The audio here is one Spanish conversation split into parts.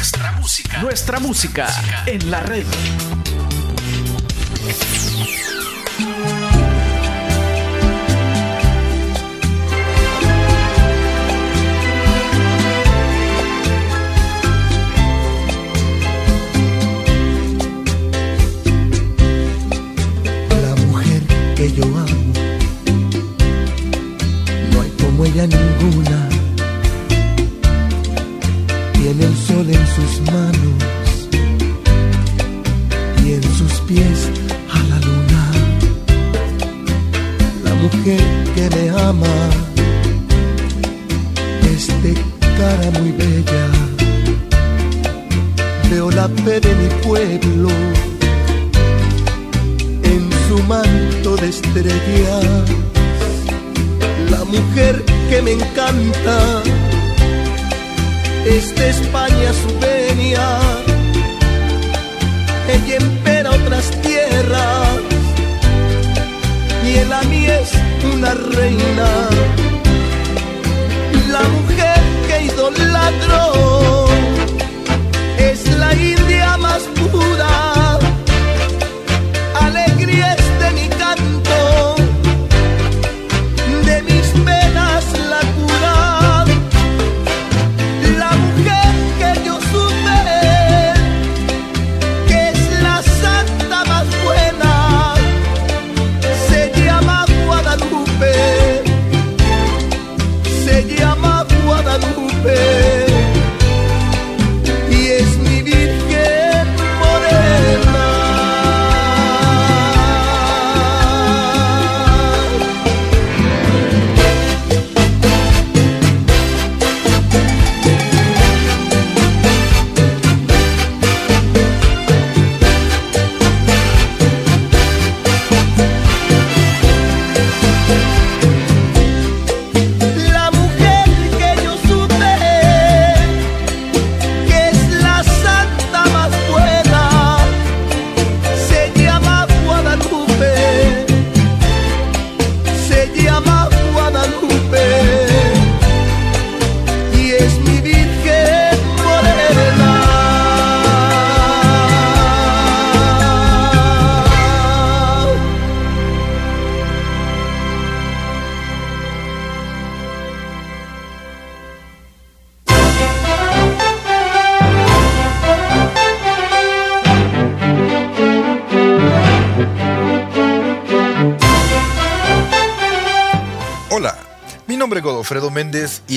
Nuestra música. Nuestra música en la red. La mujer que yo amo, no hay como ella ninguna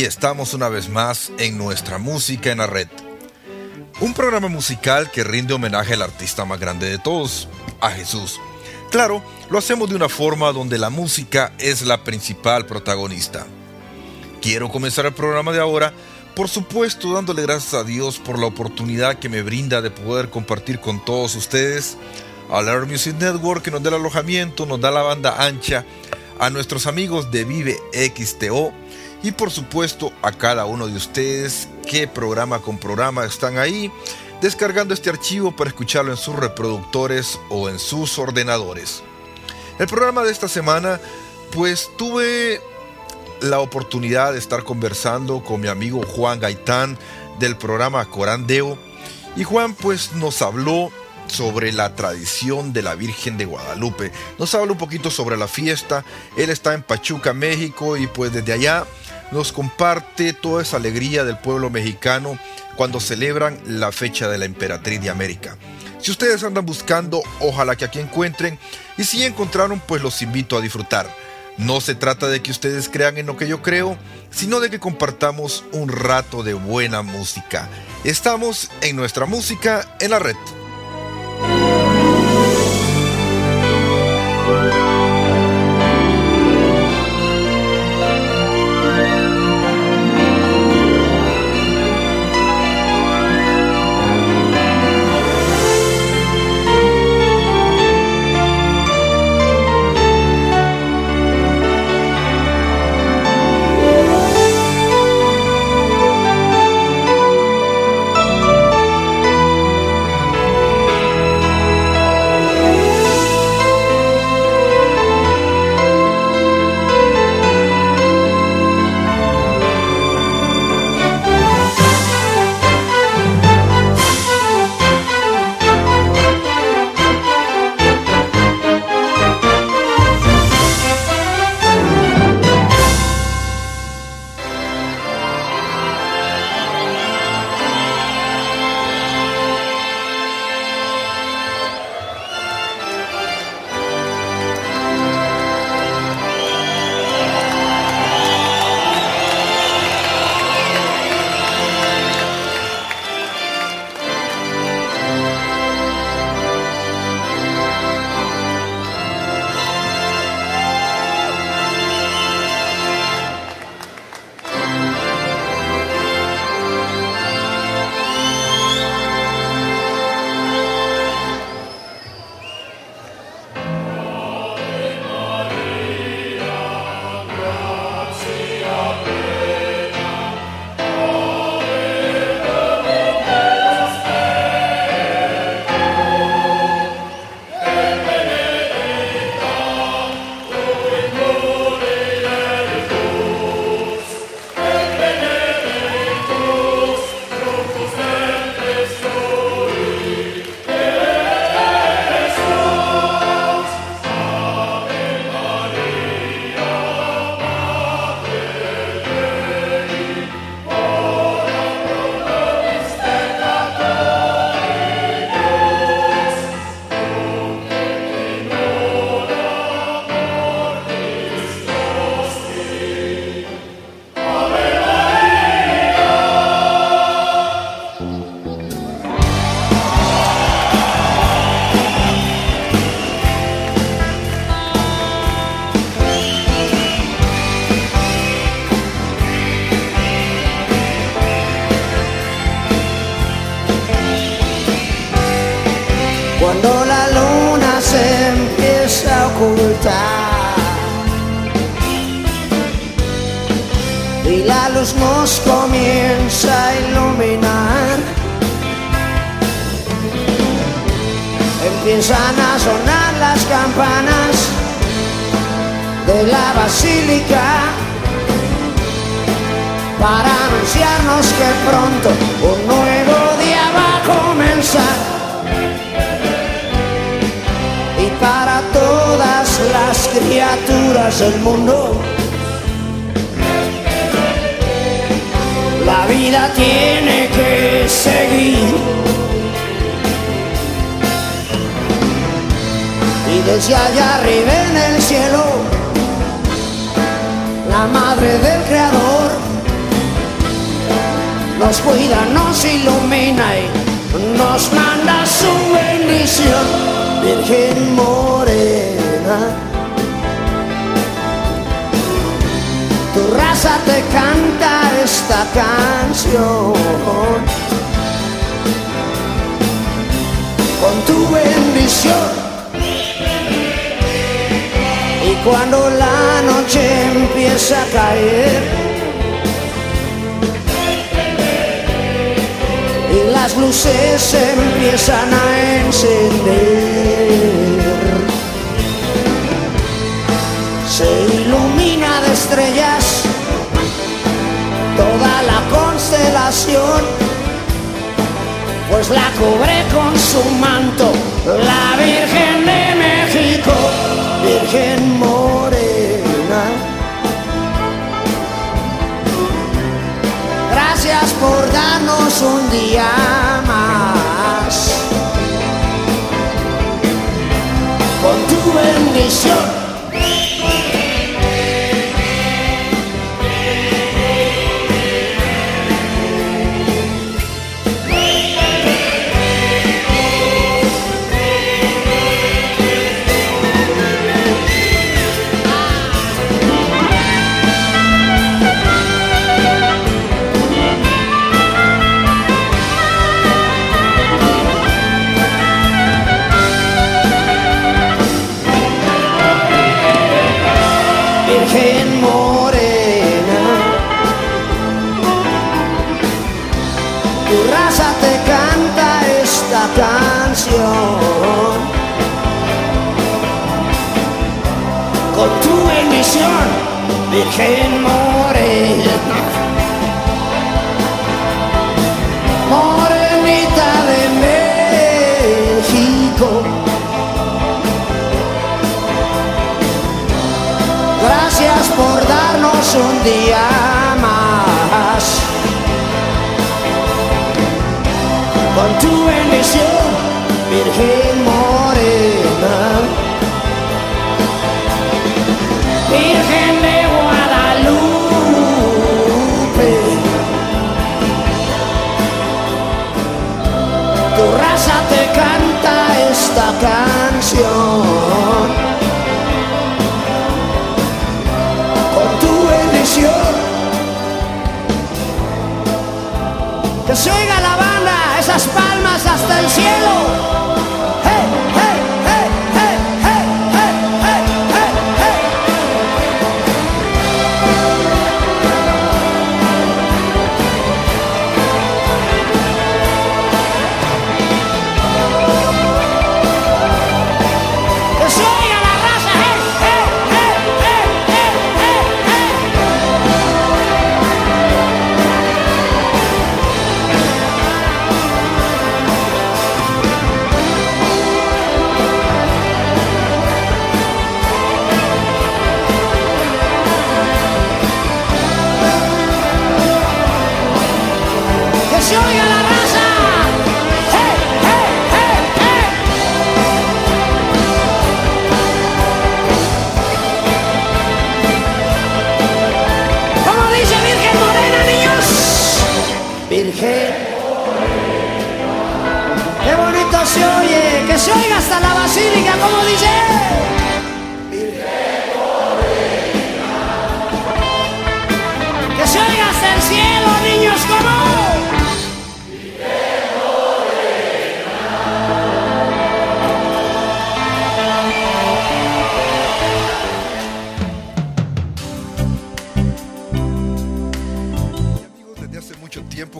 estamos una vez más en nuestra música en la red. Un programa musical que rinde homenaje al artista más grande de todos, a Jesús. Claro, lo hacemos de una forma donde la música es la principal protagonista. Quiero comenzar el programa de ahora, por supuesto, dándole gracias a Dios por la oportunidad que me brinda de poder compartir con todos ustedes, a la Music Network que nos da el alojamiento, nos da la banda ancha, a nuestros amigos de Vive XTO y por supuesto a cada uno de ustedes que programa con programa están ahí descargando este archivo para escucharlo en sus reproductores o en sus ordenadores. El programa de esta semana pues tuve la oportunidad de estar conversando con mi amigo Juan Gaitán del programa Corandeo y Juan pues nos habló sobre la tradición de la Virgen de Guadalupe. Nos habla un poquito sobre la fiesta. Él está en Pachuca, México y pues desde allá nos comparte toda esa alegría del pueblo mexicano cuando celebran la fecha de la emperatriz de América. Si ustedes andan buscando, ojalá que aquí encuentren y si encontraron, pues los invito a disfrutar. No se trata de que ustedes crean en lo que yo creo, sino de que compartamos un rato de buena música. Estamos en nuestra música en la red. Nation canción, Virgen Morena. Morenita de México. Gracias por darnos un día más. Con tu bendición, Virgen Morena. Virgen de Guadalupe, tu raza te canta esta canción.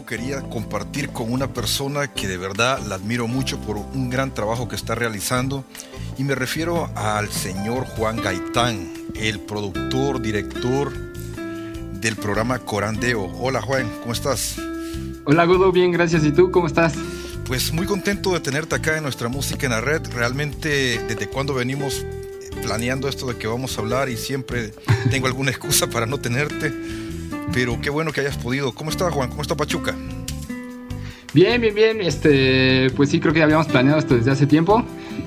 Quería compartir con una persona que de verdad la admiro mucho por un gran trabajo que está realizando. Y me refiero al señor Juan Gaitán, el productor, director del programa Corandeo. Hola Juan, ¿cómo estás? Hola Godo, bien, gracias. ¿Y tú cómo estás? Pues muy contento de tenerte acá en nuestra música en la red. Realmente desde cuando venimos planeando esto de que vamos a hablar y siempre tengo alguna excusa para no tenerte. Pero qué bueno que hayas podido. ¿Cómo está Juan? ¿Cómo está Pachuca? Bien, bien, bien. Este, pues sí, creo que ya habíamos planeado esto desde hace tiempo.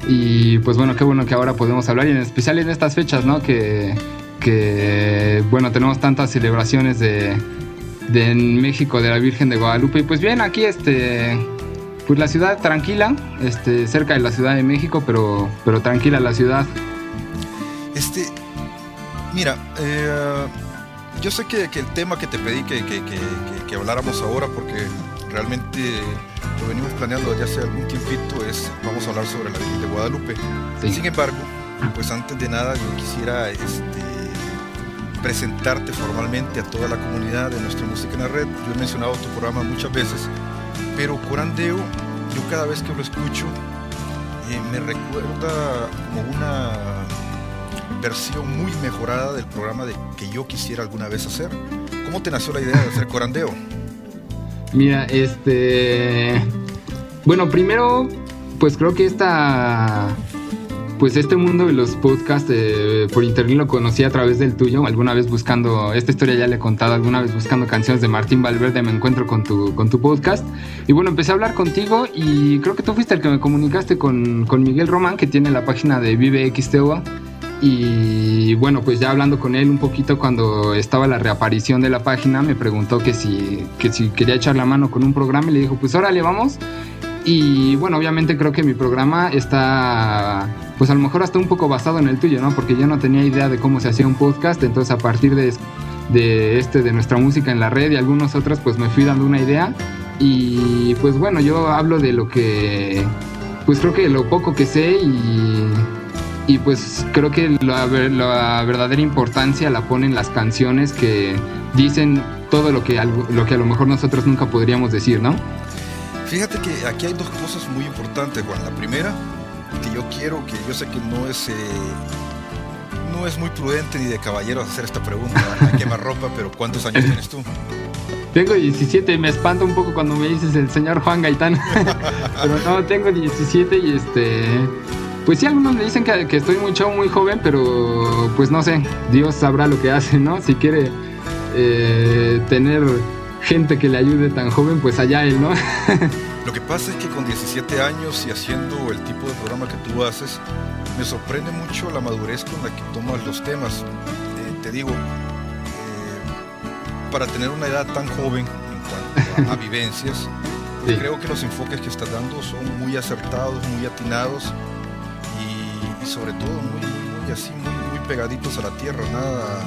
Y pues bueno, qué bueno que ahora podemos hablar. Y en especial en estas fechas, ¿no? Que, que bueno, tenemos tantas celebraciones de, de en México de la Virgen de Guadalupe. Y pues bien, aquí este. Pues la ciudad tranquila, este, cerca de la Ciudad de México, pero, pero tranquila la ciudad. Este, mira, eh, yo sé que, el tema que te pedí que, que, habláramos ahora, porque realmente lo venimos planeando desde hace algún tiempito, es vamos a hablar sobre la Virgen de Guadalupe. Sin embargo, pues antes de nada yo quisiera este, presentarte formalmente a toda la comunidad de nuestra música en la red. Yo he mencionado tu programa muchas veces, pero Corandeo, yo cada vez que lo escucho, eh, me recuerda como una versión muy mejorada del programa de que yo quisiera alguna vez hacer. ¿Cómo te nació la idea de hacer corandeo? Mira, este. Bueno, primero, pues creo que esta. Pues este mundo de los podcasts eh, por internet lo conocí a través del tuyo, alguna vez buscando, esta historia ya le he contado, alguna vez buscando canciones de Martín Valverde me encuentro con tu, con tu podcast. Y bueno, empecé a hablar contigo y creo que tú fuiste el que me comunicaste con, con Miguel Román, que tiene la página de Vive XTOA. Y bueno, pues ya hablando con él un poquito cuando estaba la reaparición de la página, me preguntó que si, que si quería echar la mano con un programa y le dijo, pues órale, vamos. Y bueno, obviamente creo que mi programa está, pues a lo mejor hasta un poco basado en el tuyo, ¿no? Porque yo no tenía idea de cómo se hacía un podcast, entonces a partir de, de este, de nuestra música en la red y algunos otros, pues me fui dando una idea. Y pues bueno, yo hablo de lo que, pues creo que lo poco que sé y y pues creo que la, verdadera importancia la ponen las canciones que dicen todo lo que, lo que a lo mejor nosotros nunca podríamos decir, ¿no? Fíjate que aquí hay dos cosas muy importantes, Juan. La primera, que yo quiero, que yo sé que no es, eh, no es muy prudente ni de caballero hacer esta pregunta, a quemar ropa, pero ¿cuántos años tienes tú? Tengo 17, me espanta un poco cuando me dices el señor Juan Gaitán, pero no, tengo 17 y este pues sí, algunos me dicen que, estoy muy chavo, muy joven, pero pues no sé, Dios sabrá lo que hace, ¿no? Si quiere eh, tener gente que le ayude tan joven, pues allá él, ¿no? lo que pasa es que con 17 años y haciendo el tipo de programa que tú haces, me sorprende mucho la madurez con la que tomas los temas. Eh, te digo, eh, para tener una edad tan joven en cuanto a, vivencias, creo que los enfoques que estás dando son muy acertados, muy atinados sobre todo muy, así, muy, muy, pegaditos a la tierra, nada,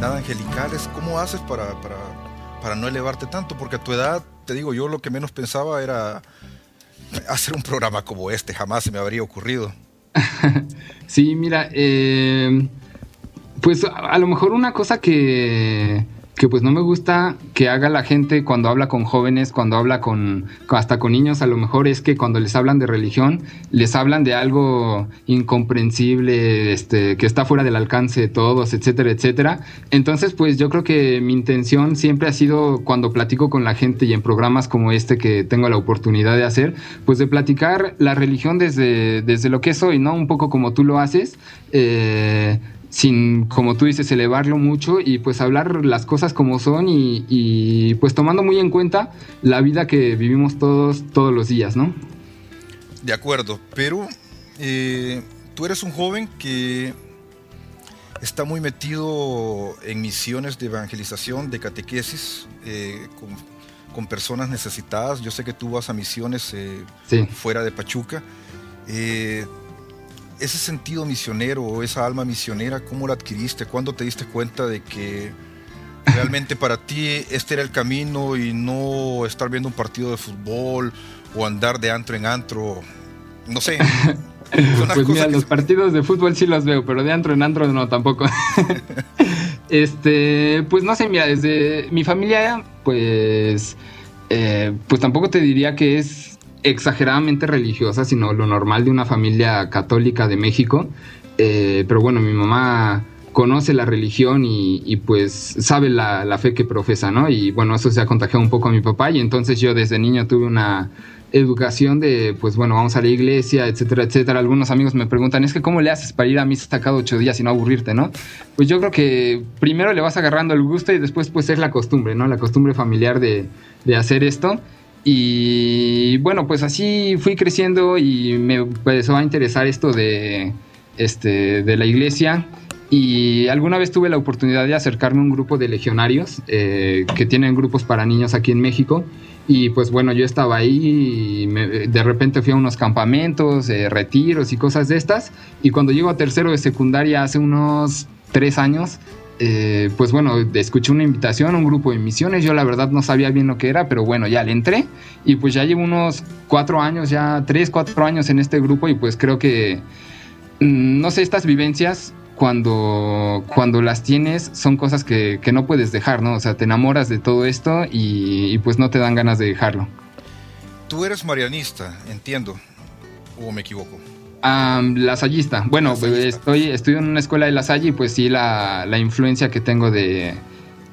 nada angelicales. ¿Cómo haces para, para, para no elevarte tanto? Porque a tu edad, te digo, yo lo que menos pensaba era hacer un programa como este, jamás se me habría ocurrido. sí, mira, eh, pues a lo mejor una cosa que que pues no me gusta que haga la gente cuando habla con jóvenes, cuando habla con hasta con niños, a lo mejor es que cuando les hablan de religión, les hablan de algo incomprensible, este, que está fuera del alcance de todos, etcétera, etcétera. Entonces, pues yo creo que mi intención siempre ha sido cuando platico con la gente y en programas como este que tengo la oportunidad de hacer, pues de platicar la religión desde, desde lo que soy, ¿no? Un poco como tú lo haces. Eh, sin, como tú dices, elevarlo mucho y pues hablar las cosas como son y, pues tomando muy en cuenta la vida que vivimos todos todos los días, ¿no? De acuerdo, pero eh, tú eres un joven que está muy metido en misiones de evangelización, de catequesis, eh, con, personas necesitadas. Yo sé que tú vas a misiones eh, fuera de Pachuca ese sentido misionero o esa alma misionera, ¿cómo la adquiriste? ¿Cuándo te diste cuenta de que realmente para ti este era el camino y no estar viendo un partido de fútbol o andar de antro en antro? No sé. Pues mira, los partidos de fútbol sí los veo, pero de antro en antro no tampoco. este, pues no sé, mira, desde mi familia, pues eh, pues tampoco te diría que es exageradamente religiosa, sino lo normal de una familia católica de México. Eh, pero bueno, mi mamá conoce la religión y, pues sabe la, la, fe que profesa, ¿no? Y bueno, eso se ha contagiado un poco a mi papá y entonces yo desde niño tuve una educación de, pues bueno, vamos a la iglesia, etcétera, etcétera. Algunos amigos me preguntan, es que ¿cómo le haces para ir a misa cada ocho días y no aburrirte, no? Pues yo creo que primero le vas agarrando el gusto y después pues es la costumbre, ¿no? La costumbre familiar de, de hacer esto. Y bueno, pues así fui creciendo y me empezó a interesar esto de, este, de la iglesia. Y alguna vez tuve la oportunidad de acercarme a un grupo de legionarios eh, que tienen grupos para niños aquí en México. Y pues bueno, yo estaba ahí y de repente fui a unos campamentos, eh, retiros y cosas de estas. Y cuando llego a tercero de secundaria hace unos tres años, eh, pues bueno, escuché una invitación a un grupo de misiones. Yo la verdad no sabía bien lo que era, pero bueno, ya le entré. Y pues ya llevo unos cuatro años, ya tres, cuatro años en este grupo. Y pues creo que, mm, no sé, estas vivencias cuando, cuando las tienes son cosas que, no puedes dejar, ¿no? O sea, te enamoras de todo esto y, pues no te dan ganas de dejarlo. Tú eres marianista, entiendo, o me equivoco. Lasallista. Bueno, estoy estoy en una escuela de Lasalle y pues sí, la, influencia que tengo de,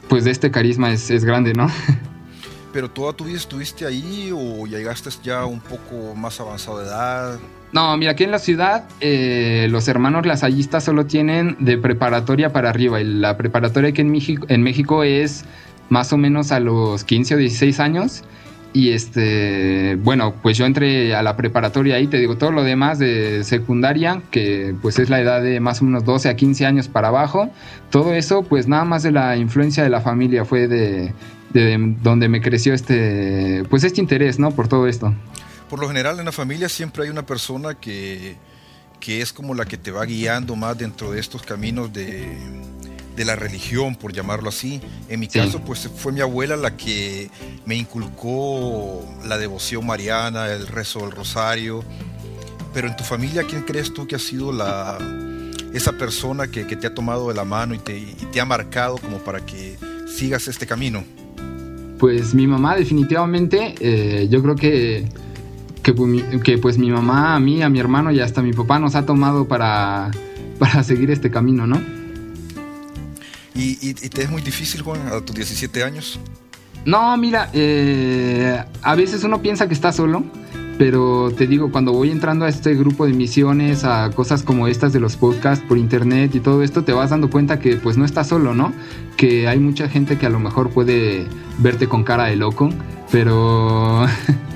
pues de este carisma es, es grande, ¿no? ¿Pero toda tu vida estuviste ahí o llegaste ya un poco más avanzado de edad? No, mira, aquí en la ciudad eh, los hermanos lasallistas solo tienen de preparatoria para arriba y la preparatoria aquí en México, en México es más o menos a los 15 o 16 años. Y este, bueno, pues yo entré a la preparatoria ahí, te digo, todo lo demás de secundaria, que pues es la edad de más o menos 12 a 15 años para abajo, todo eso pues nada más de la influencia de la familia fue de, de donde me creció este, pues este interés, ¿no? Por todo esto por lo general en la familia siempre hay una persona que, es como la que te va guiando más dentro de estos caminos de, la religión, por llamarlo así. En mi caso, pues fue mi abuela la que me inculcó la devoción mariana, el rezo del rosario. Pero en tu familia, ¿quién crees tú que ha sido la, esa persona que, te ha tomado de la mano y te, ha marcado como para que sigas este camino? Pues mi mamá definitivamente, eh, yo creo que que, pues mi mamá, a mí, a mi hermano y hasta mi papá nos ha tomado para, para seguir este camino, ¿no? ¿Y, te es muy difícil, Juan, a tus 17 años? No, mira, eh, a veces uno piensa que está solo, pero te digo, cuando voy entrando a este grupo de misiones, a cosas como estas de los podcasts por internet y todo esto, te vas dando cuenta que pues no estás solo, ¿no? Que hay mucha gente que a lo mejor puede verte con cara de loco, pero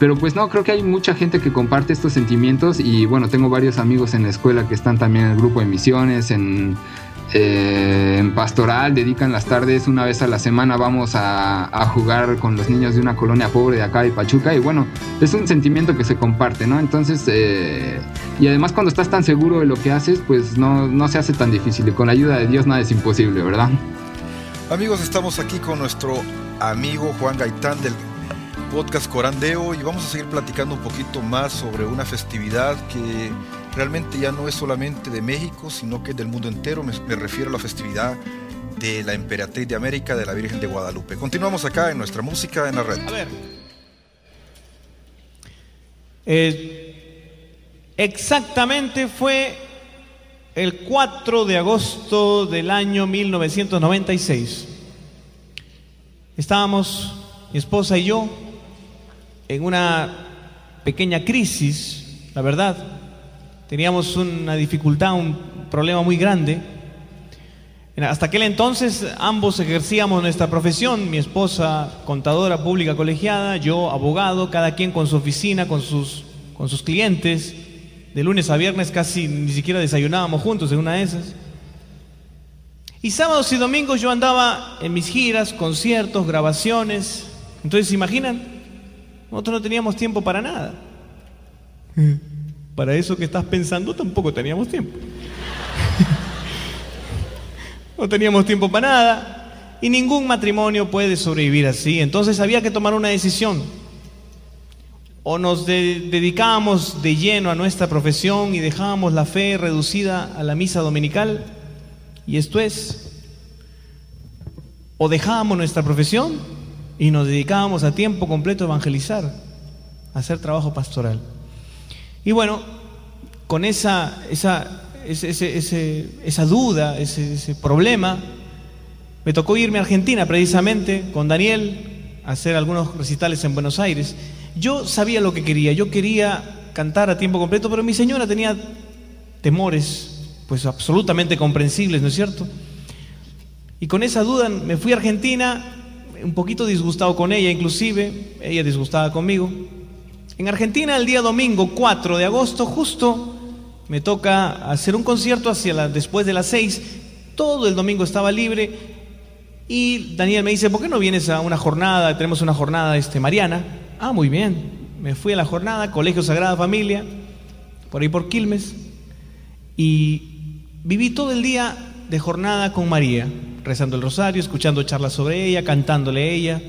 Pero pues no, creo que hay mucha gente que comparte estos sentimientos y bueno, tengo varios amigos en la escuela que están también en el grupo de misiones, en, eh, pastoral, dedican las tardes una vez a la semana, vamos a, jugar con los niños de una colonia pobre de acá de Pachuca y bueno, es un sentimiento que se comparte, ¿no? Entonces, eh, y además cuando estás tan seguro de lo que haces, pues no, no se hace tan difícil y con la ayuda de Dios nada es imposible, ¿verdad? Amigos, estamos aquí con nuestro amigo Juan Gaitán del podcast Corandeo y vamos a seguir platicando un poquito más sobre una festividad que realmente ya no es solamente de México, sino que es del mundo entero. Me, refiero a la festividad de la Emperatriz de América de la Virgen de Guadalupe. Continuamos acá en nuestra música en la red. A ver. Eh, exactamente fue el 4 de agosto del año 1996. Estábamos, mi esposa y yo, en una pequeña crisis, la verdad. Teníamos una dificultad, un problema muy grande. Hasta aquel entonces ambos ejercíamos nuestra profesión, mi esposa contadora pública colegiada, yo abogado, cada quien con su oficina, con sus, con sus clientes. De lunes a viernes casi ni siquiera desayunábamos juntos en una de esas. Y sábados y domingos yo andaba en mis giras, conciertos, grabaciones. Entonces, ¿se imaginan? Nosotros no teníamos tiempo para nada. Para eso que estás pensando tampoco teníamos tiempo. no teníamos tiempo para nada y ningún matrimonio puede sobrevivir así. Entonces había que tomar una decisión. O nos dedicábamos de lleno a nuestra profesión y dejábamos la fe reducida a la misa dominical. Y esto es, o dejábamos nuestra profesión y nos dedicábamos a tiempo completo a evangelizar, a hacer trabajo pastoral. Y bueno, con esa, esa, esa duda, ese, problema, me tocó irme a Argentina precisamente con Daniel a hacer algunos recitales en Buenos Aires. Yo sabía lo que quería, yo quería cantar a tiempo completo, pero mi señora tenía temores, pues absolutamente comprensibles, ¿no es cierto? Y con esa duda me fui a Argentina, un poquito disgustado con ella inclusive, ella disgustada conmigo. En Argentina el día domingo 4 de agosto justo me toca hacer un concierto después de las 6, todo el domingo estaba libre y Daniel me dice, ¿por qué no vienes a una jornada? Tenemos una jornada este, mariana. Ah, muy bien. Me fui a la jornada, Colegio Sagrada Familia, por ahí por Quilmes, y viví todo el día de jornada con María rezando el rosario, escuchando charlas sobre ella, cantándole a ella.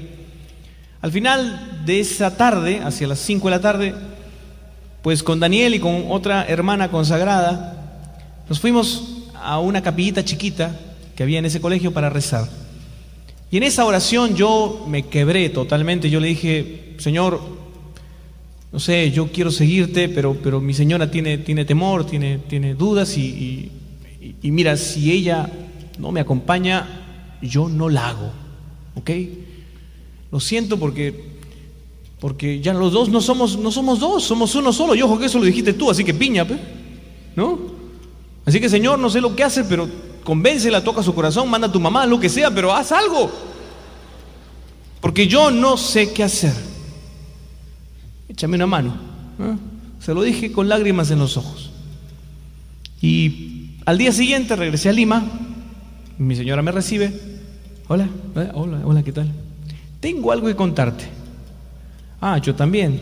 Al final de esa tarde, hacia las 5 de la tarde, pues con Daniel y con otra hermana consagrada, nos fuimos a una capillita chiquita que había en ese colegio para rezar. Y en esa oración yo me quebré totalmente, yo le dije, Señor, no sé, yo quiero seguirte, pero, pero mi señora tiene, tiene temor, tiene, tiene dudas y, y mira, si ella no me acompaña, yo no la hago. ¿Ok? Lo siento porque porque ya los dos no somos no somos dos, somos uno solo. Y ojo que eso lo dijiste tú, así que piña, ¿no? Así que Señor, no sé lo que hace, pero convéncela, toca su corazón, manda a tu mamá, lo que sea, pero haz algo. Porque yo no sé qué hacer. Échame una mano. Se lo dije con lágrimas en los ojos. Y al día siguiente regresé a Lima mi señora me recibe. Hola, eh, hola, hola, ¿qué tal? Tengo algo que contarte. Ah, yo también.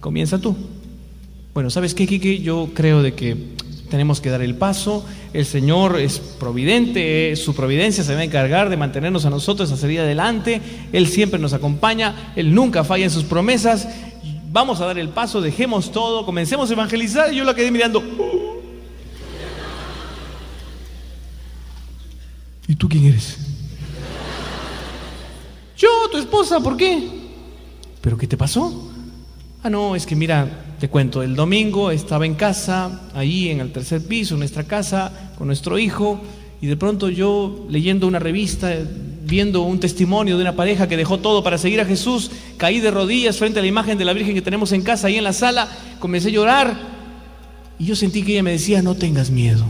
Comienza tú. Bueno, ¿sabes qué, Kiki? Yo creo de que tenemos que dar el paso. El Señor es providente, su providencia se va a encargar de mantenernos a nosotros a salir adelante. Él siempre nos acompaña, Él nunca falla en sus promesas. Vamos a dar el paso, dejemos todo, comencemos a evangelizar. Y yo la quedé mirando. ¿Y tú quién eres? Yo, tu esposa, ¿por qué? ¿Pero qué te pasó? Ah, no, es que mira, te cuento, el domingo estaba en casa, ahí en el tercer piso, en nuestra casa, con nuestro hijo, y de pronto yo leyendo una revista, viendo un testimonio de una pareja que dejó todo para seguir a Jesús, caí de rodillas frente a la imagen de la Virgen que tenemos en casa, ahí en la sala, comencé a llorar, y yo sentí que ella me decía, no tengas miedo,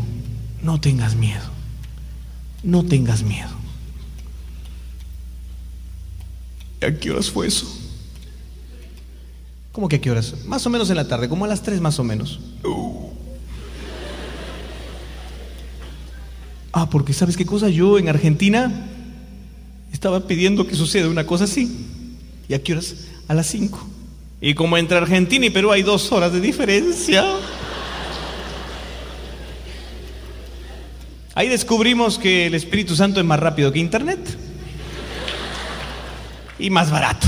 no tengas miedo no tengas miedo. ¿A qué horas fue eso? ¿Cómo que a qué horas? Más o menos en la tarde, como a las tres más o menos. Ah, porque sabes qué cosa, yo en Argentina estaba pidiendo que suceda una cosa así. ¿Y a qué horas? A las cinco. Y como entre Argentina y Perú hay dos horas de diferencia. Ahí descubrimos que el Espíritu Santo es más rápido que Internet y más barato.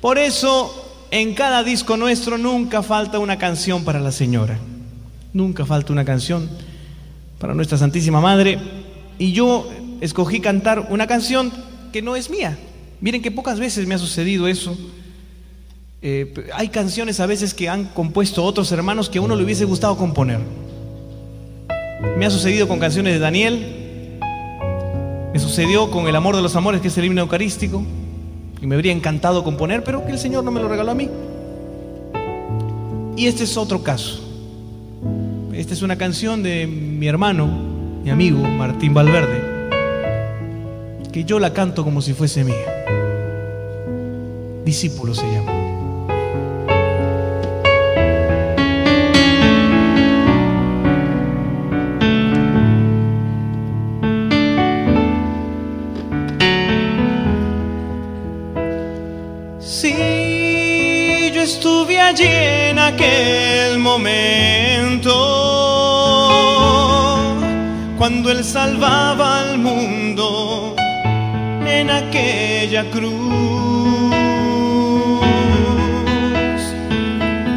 Por eso, en cada disco nuestro nunca falta una canción para la Señora. Nunca falta una canción para nuestra Santísima Madre. Y yo escogí cantar una canción que no es mía. Miren que pocas veces me ha sucedido eso. Eh, hay canciones a veces que han compuesto otros hermanos que a uno le hubiese gustado componer. Me ha sucedido con canciones de Daniel. Me sucedió con El amor de los amores, que es el himno eucarístico. Y me habría encantado componer, pero que el Señor no me lo regaló a mí. Y este es otro caso. Esta es una canción de mi hermano, mi amigo Martín Valverde, que yo la canto como si fuese mía. Discípulo se llama. Allí en aquel momento, cuando Él salvaba al mundo en aquella cruz.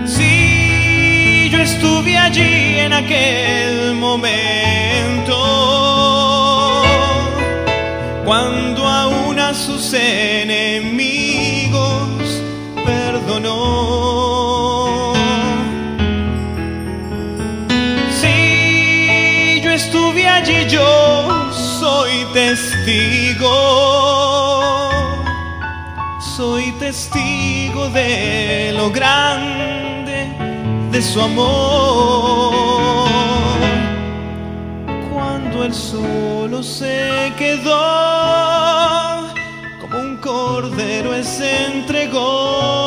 Si yo estuve allí en aquel momento, cuando a una testigo, soy testigo de lo grande de su amor. Cuando él solo se quedó, como un cordero se entregó.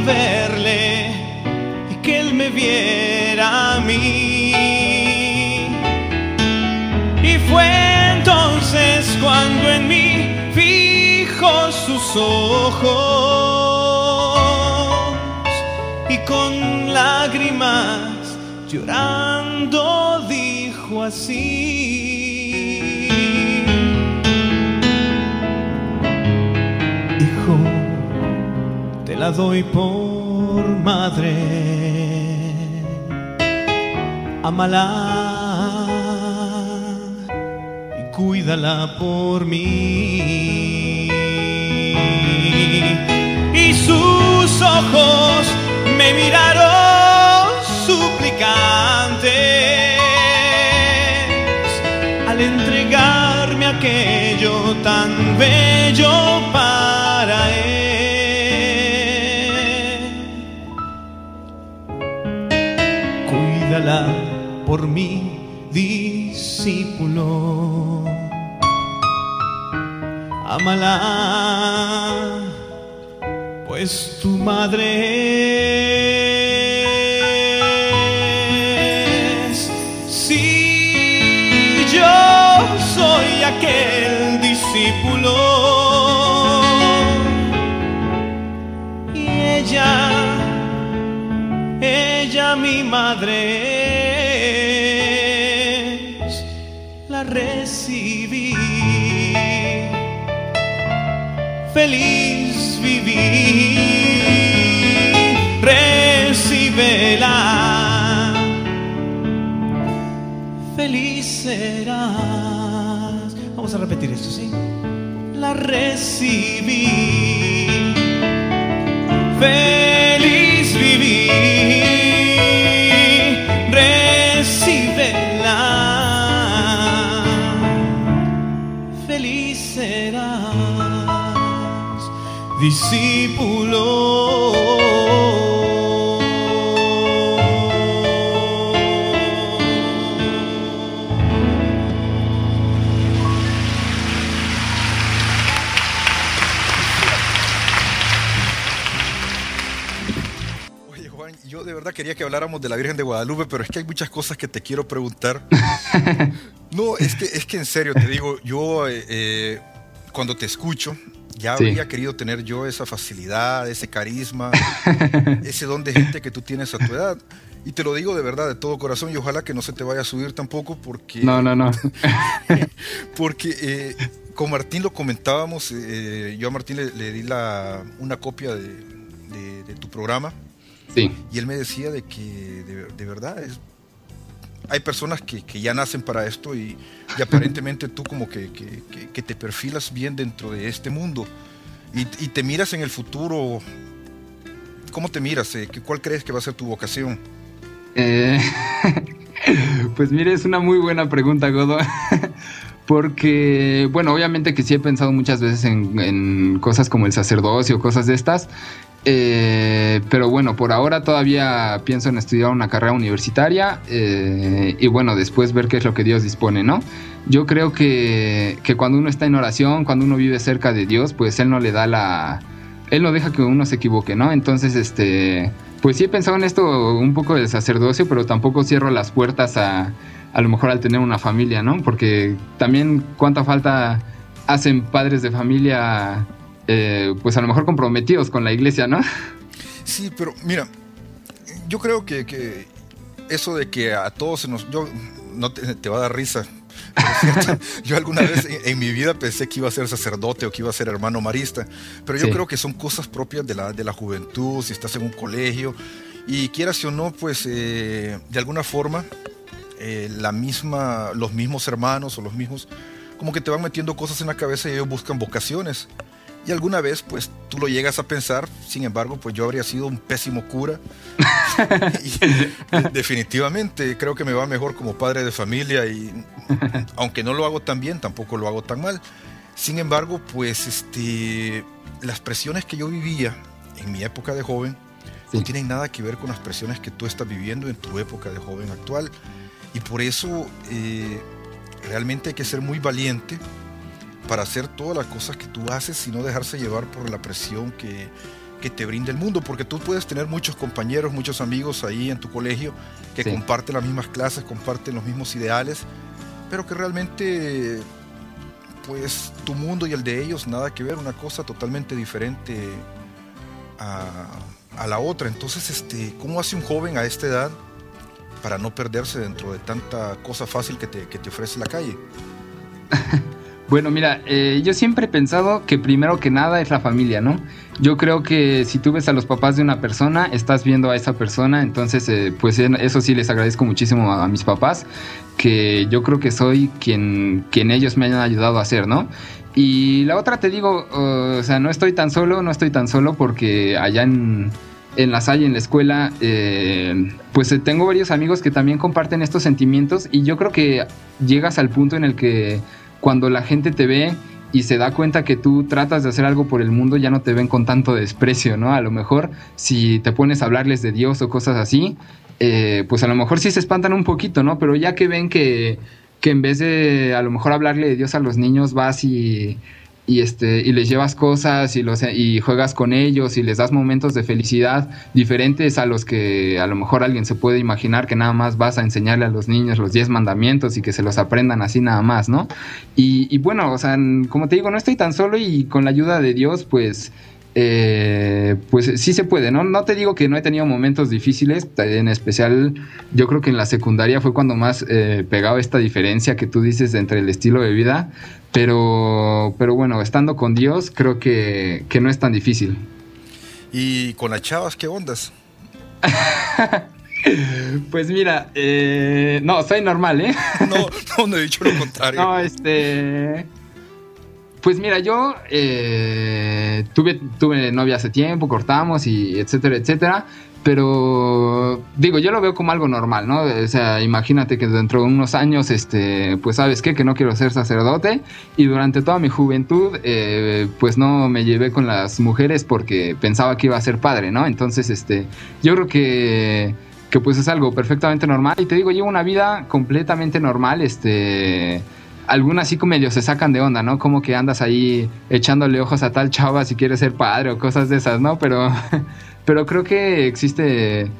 Verle y que él me viera a mí. Y fue entonces cuando en mí fijo sus ojos y con lágrimas llorando dijo así. La doy por madre. Amala y cuídala por mí. Y sus ojos me miraron suplicantes al entregarme aquello tan bello para él. Por mi discípulo. Amala, pues tu madre. Si yo soy aquel discípulo y ella, ella mi madre Vamos a repetir esto, ¿sí? La recibí, feliz viví. Recíbela, feliz serás discípulo. Quería que habláramos de la Virgen de Guadalupe, pero es que hay muchas cosas que te quiero preguntar. No, es que, es que en serio te digo, yo eh, eh, cuando te escucho, ya Sí. habría querido tener yo esa facilidad, ese carisma, ese don de gente que tú tienes a tu edad. Y te lo digo de verdad, de todo corazón, y ojalá que no se te vaya a subir tampoco, porque, No, no, no. porque eh, con Martín lo comentábamos, eh, yo a Martín le, le di la, una copia de, de- de tu programa. Sí, Y él me decía de que de, de verdad es, hay personas que, que ya nacen para esto y, y aparentemente tú como que, que- te perfilas bien dentro de este mundo y, y te miras en el futuro. ¿Cómo te miras? eh? ¿Qué- ¿Cuál crees que va a ser tu vocación? Eh, pues mire, es una muy buena pregunta, Godo. Porque, bueno, obviamente que sí he pensado muchas veces en, en cosas como el sacerdocio, cosas de estas. Eh, pero bueno, por ahora todavía pienso en estudiar una carrera universitaria eh, y bueno, después ver qué es lo que Dios dispone, ¿no? Yo creo que, que cuando uno está en oración, cuando uno vive cerca de Dios, pues Él no le da la... Él no deja que uno se equivoque, ¿no? Entonces, este... Pues sí he pensado en esto un poco del sacerdocio, pero tampoco cierro las puertas a, a lo mejor al tener una familia, ¿no? Porque también cuánta falta hacen padres de familia, eh, pues a lo mejor comprometidos con la iglesia, ¿no? Sí, pero mira, yo creo que, que eso de que a todos se nos... Yo, no te, te va a dar risa. cierto, yo alguna vez en, en mi vida pensé que iba a ser sacerdote o que iba a ser hermano marista, pero yo Sí. creo que son cosas propias de la, de la juventud, si estás en un colegio, y quieras o no, pues eh, de alguna forma eh, la misma, los mismos hermanos o los mismos, como que te van metiendo cosas en la cabeza y ellos buscan vocaciones. Y alguna vez, pues tú lo llegas a pensar, sin embargo, pues yo habría sido un pésimo cura. y, definitivamente creo que me va mejor como padre de familia y aunque no lo hago tan bien, tampoco lo hago tan mal. Sin embargo, pues este, las presiones que yo vivía en mi época de joven no tienen nada que ver con las presiones que tú estás viviendo en tu época de joven actual. Y por eso eh, realmente hay que ser muy valiente para hacer todas las cosas que tú haces y no dejarse llevar por la presión que, que te brinda el mundo, porque tú puedes tener muchos compañeros, muchos amigos ahí en tu colegio que comparten las mismas clases, comparten los mismos ideales, pero que realmente pues tu mundo y el de ellos nada que ver, una cosa totalmente diferente a, a la otra. Entonces, este, ¿cómo hace un joven a esta edad para no perderse dentro de tanta cosa fácil que te, que te ofrece la calle? Bueno, mira, eh, yo siempre he pensado que primero que nada es la familia, ¿no? Yo creo que si tú ves a los papás de una persona, estás viendo a esa persona, entonces eh, pues eso sí les agradezco muchísimo a, mis papás, que yo creo que soy quien, quien ellos me hayan ayudado a hacer, ¿no? Y la otra te digo, o sea, no estoy tan solo, no estoy tan solo porque allá en, en la Salle, en la escuela, eh, pues tengo varios amigos que también comparten estos sentimientos y yo creo que llegas al punto en el que cuando la gente te ve y se da cuenta que tú tratas de hacer algo por el mundo, ya no te ven con tanto desprecio, ¿no? A lo mejor si te pones a hablarles de Dios o cosas así, eh, pues a lo mejor sí se espantan un poquito, ¿no? Pero ya que ven que, que en vez de a lo mejor hablarle de Dios a los niños, vas y y este y les llevas cosas y los y juegas con ellos y les das momentos de felicidad diferentes a los que a lo mejor alguien se puede imaginar que nada más vas a enseñarle a los niños los 10 mandamientos y que se los aprendan así nada más, ¿no? Y, y bueno, o sea, como te digo, no estoy tan solo y con la ayuda de Dios, pues eh, pues sí se puede, ¿no? No te digo que no he tenido momentos difíciles, en especial yo creo que en la secundaria fue cuando más eh, pegaba esta diferencia que tú dices entre el estilo de vida, pero, pero bueno, estando con Dios creo que, no es tan difícil. ¿Y con las chavas qué ondas? Pues mira, eh, no, soy normal, ¿eh? No, no, no he dicho lo contrario. No, este... Pues mira, yo eh, tuve, tuve novia hace tiempo, cortamos y etcétera, etcétera. Pero digo, yo lo veo como algo normal, ¿no? O sea, imagínate que dentro de unos años, este, pues sabes qué, que no quiero ser sacerdote. Y durante toda mi juventud, eh, pues no me llevé con las mujeres porque pensaba que iba a ser padre, ¿no? Entonces, este, yo creo que, que pues es algo perfectamente normal. Y te digo, llevo una vida completamente normal, este algunas así como medio se sacan de onda, ¿no? Como que andas ahí echándole ojos a tal chava si quieres ser padre o cosas de esas, ¿no? Pero, pero creo que existe,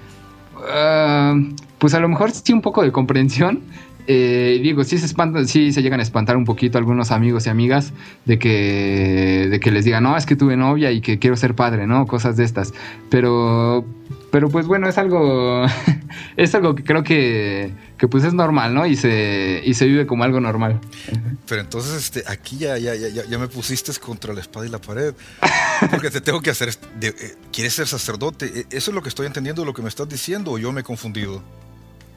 ah, pues a lo mejor sí un poco de comprensión. Eh, digo, sí se espantan, se llegan a espantar un poquito algunos amigos y amigas de que, de que les digan, no, es que tuve novia y que quiero ser padre, ¿no? Cosas de estas. Pero, pero pues bueno, es algo, es algo que creo que, que, pues es normal, ¿no? Y se, y se vive como algo normal. Pero entonces este, aquí ya, ya, ya, ya me pusiste contra la espada y la pared. Porque te tengo que hacer, eh, ¿quieres ser sacerdote? ¿E-, ¿Eso es lo que estoy entendiendo, lo que me estás diciendo o yo me he confundido?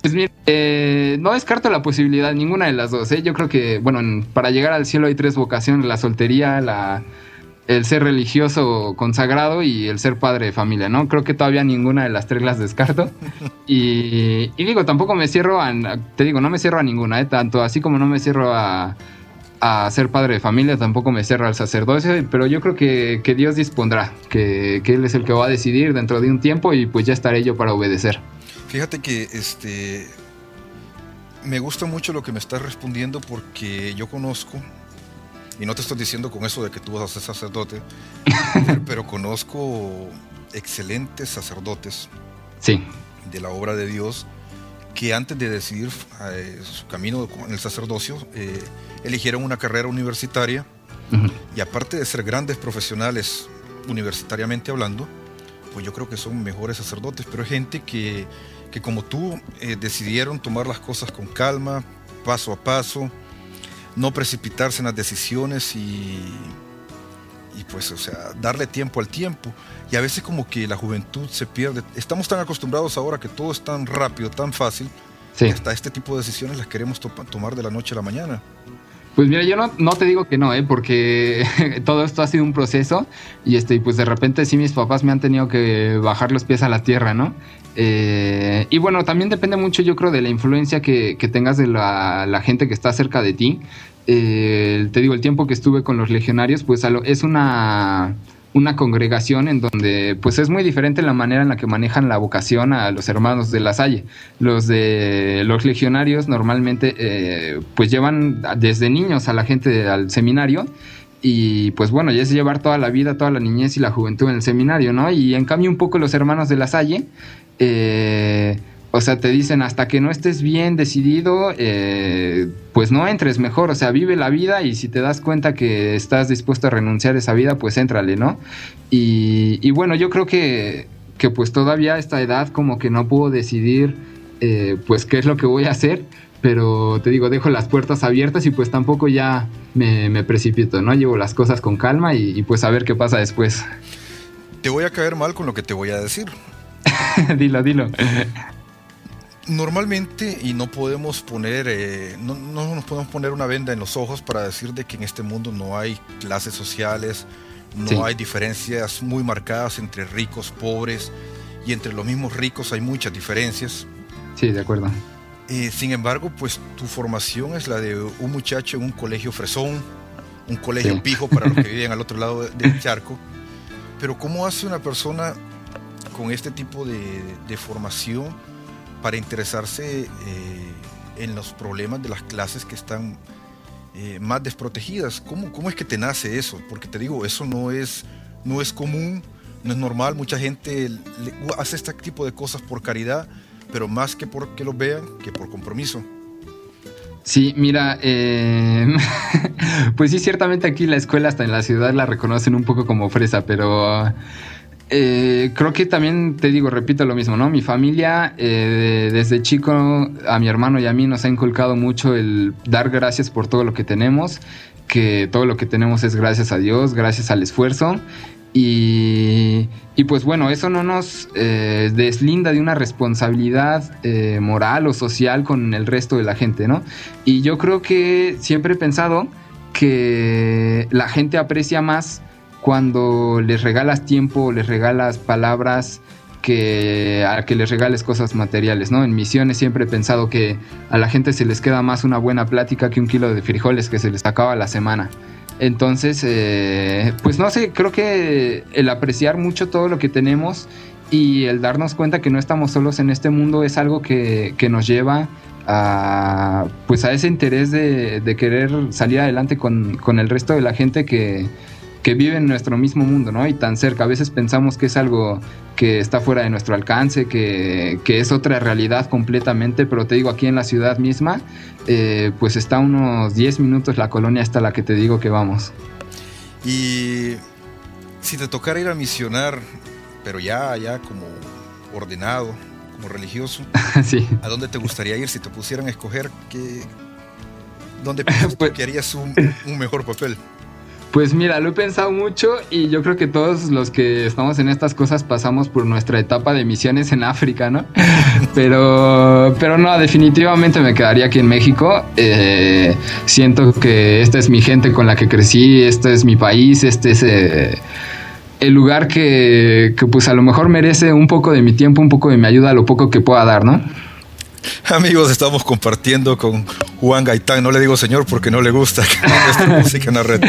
Pues mira, eh, no descarto la posibilidad, ninguna de las dos. ¿eh? Yo creo que, bueno, para llegar al cielo hay tres vocaciones, la soltería, la el ser religioso consagrado y el ser padre de familia, ¿no? Creo que todavía ninguna de las tres las descarto. Y, digo, tampoco me cierro a, te digo, no me cierro a ninguna, ¿eh? Tanto así como no me cierro a, a ser padre de familia, tampoco me cierro al sacerdocio, pero yo creo que, que Dios dispondrá, que, que, Él es el que va a decidir dentro de un tiempo y pues ya estaré yo para obedecer. Fíjate que este... Me gusta mucho lo que me estás respondiendo porque yo conozco y no te estoy diciendo con eso de que tú vas a ser sacerdote, pero, conozco excelentes sacerdotes sí. de la obra de Dios que antes de decidir eh, su camino en el sacerdocio eh, eligieron una carrera universitaria y aparte de ser grandes profesionales universitariamente hablando, pues yo creo que son mejores sacerdotes, pero hay gente que, que como tú eh, decidieron tomar las cosas con calma, paso a paso, no precipitarse en las decisiones y, y pues, o sea, darle tiempo al tiempo. Y a veces como que la juventud se pierde. Estamos tan acostumbrados ahora que todo es tan rápido, tan fácil, que hasta este tipo de decisiones las queremos tomar de la noche a la mañana. Pues mira, yo no, te digo que no, ¿eh? porque todo esto ha sido un proceso y este, pues de repente sí mis papás me han tenido que bajar los pies a la tierra, ¿no? Eh, y bueno, también depende mucho yo creo de la influencia que, tengas de la, gente que está cerca de ti. Eh, te digo, el tiempo que estuve con los legionarios, pues es una una congregación en donde pues es muy diferente la manera en la que manejan la vocación a los hermanos de la Salle. Los de los legionarios normalmente eh, pues llevan desde niños a la gente al seminario y pues bueno, ya es llevar toda la vida, toda la niñez y la juventud en el seminario, ¿no? Y en cambio un poco los hermanos de la Salle eh, o sea, te dicen hasta que no estés bien decidido, eh, pues no entres mejor. O sea, vive la vida y si te das cuenta que estás dispuesto a renunciar a esa vida, pues éntrale, ¿no? Y, bueno, yo creo que, que, pues todavía a esta edad como que no puedo decidir eh, pues qué es lo que voy a hacer. Pero te digo, dejo las puertas abiertas y pues tampoco ya me, precipito, ¿no? Llevo las cosas con calma y, y pues a ver qué pasa después. Te voy a caer mal con lo que te voy a decir. dilo, dilo normalmente y no podemos poner eh, no, nos podemos poner una venda en los ojos para decir de que en este mundo no hay clases sociales no hay diferencias muy marcadas entre ricos pobres y entre los mismos ricos hay muchas diferencias. Sí de acuerdo. Eh, sin embargo pues tu formación es la de un muchacho en un colegio fresón un colegio pijo para los que viven al otro lado del charco. Pero cómo hace una persona con este tipo de, de formación para interesarse eh, en los problemas de las clases que están eh, más desprotegidas. ¿Cómo, ¿Cómo es que te nace eso? Porque te digo, eso no es, no es común, no es normal. Mucha gente hace este tipo de cosas por caridad, pero más que porque lo vean, que por compromiso. Sí, mira, eh, pues sí, ciertamente aquí la escuela hasta en la ciudad la reconocen un poco como fresa, pero eh, creo que también te digo, repito lo mismo, ¿no? Mi familia, eh, desde chico, a mi hermano y a mí nos ha inculcado mucho el dar gracias por todo lo que tenemos, que todo lo que tenemos es gracias a Dios, gracias al esfuerzo. Y, pues bueno, eso no nos eh, deslinda de una responsabilidad moral o social con el resto de la gente, ¿no? Y yo creo que siempre he pensado que la gente aprecia más cuando les regalas tiempo, les regalas palabras, que a que les regales cosas materiales, ¿no? En misiones siempre he pensado que a la gente se les queda más una buena plática que un kilo de frijoles que se les acaba la semana. Entonces, eh, pues no sé, creo que el apreciar mucho todo lo que tenemos y el darnos cuenta que no estamos solos en este mundo es algo que, nos lleva a, pues a ese interés de, querer salir adelante con, con el resto de la gente que, que vive en nuestro mismo mundo, ¿no? Y tan cerca. A veces pensamos que es algo que está fuera de nuestro alcance, que, es otra realidad completamente, pero te digo, aquí en la ciudad misma, eh, pues está unos 10 minutos la colonia hasta la que te digo que vamos. Y si te tocara ir a misionar, pero ya, ya como ordenado, como religioso, ¿a dónde te gustaría ir si te pusieran a escoger qué, dónde pues, que harías un, un mejor papel? Pues mira, lo he pensado mucho y yo creo que todos los que estamos en estas cosas pasamos por nuestra etapa de misiones en África, ¿no? Pero, pero no, definitivamente me quedaría aquí en México. Eh, siento que esta es mi gente con la que crecí, este es mi país, este es eh, el lugar que, que pues a lo mejor merece un poco de mi tiempo, un poco de mi ayuda, lo poco que pueda dar, ¿no? Amigos, estamos compartiendo con Juan Gaitán. No le digo señor porque no le gusta esta música en la red.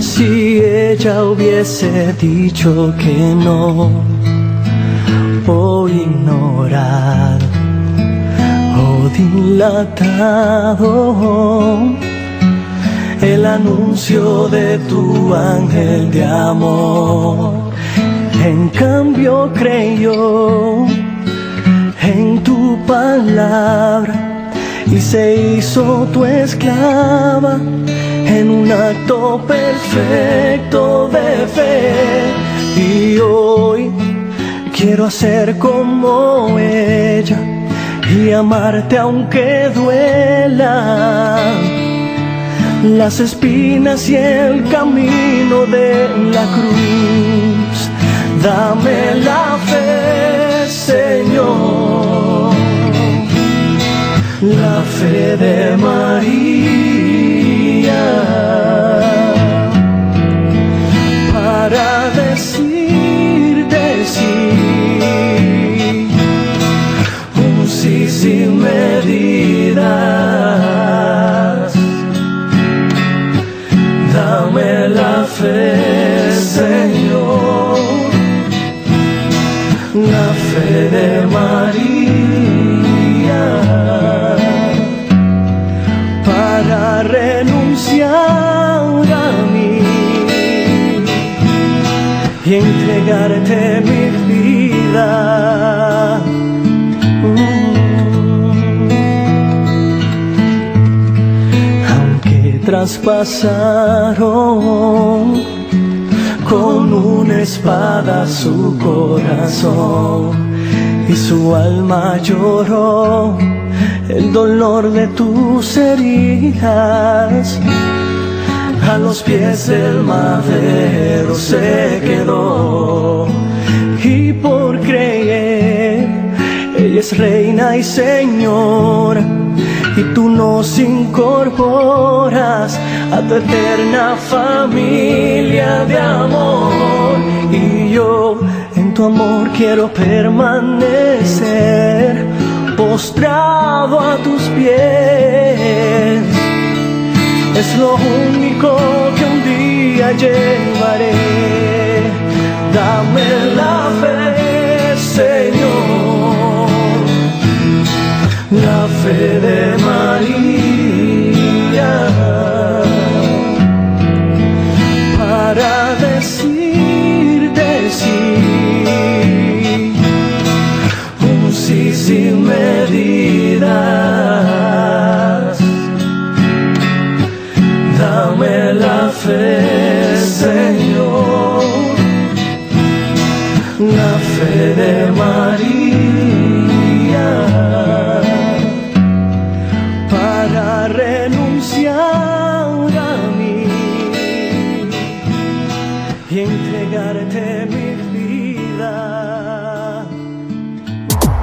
Si ella hubiese dicho que no, o ignorar o dilatado el anuncio de tu ángel de amor en cambio creyó en tu palabra y se hizo tu esclava en un acto perfecto de fe. Y hoy quiero hacer como ella y amarte aunque duela las espinas y el camino de la cruz dame la fe, Señor. La fe de María y su alma lloró el dolor de tus heridas. A los pies del madero se quedó y por creer ella es reina y señor y tú nos incorporas a tu eterna familia de amor y yo tu amor quiero permanecer postrado a tus pies. Es lo único que un día llevaré. Dame la fe Señor. La fe de María. Para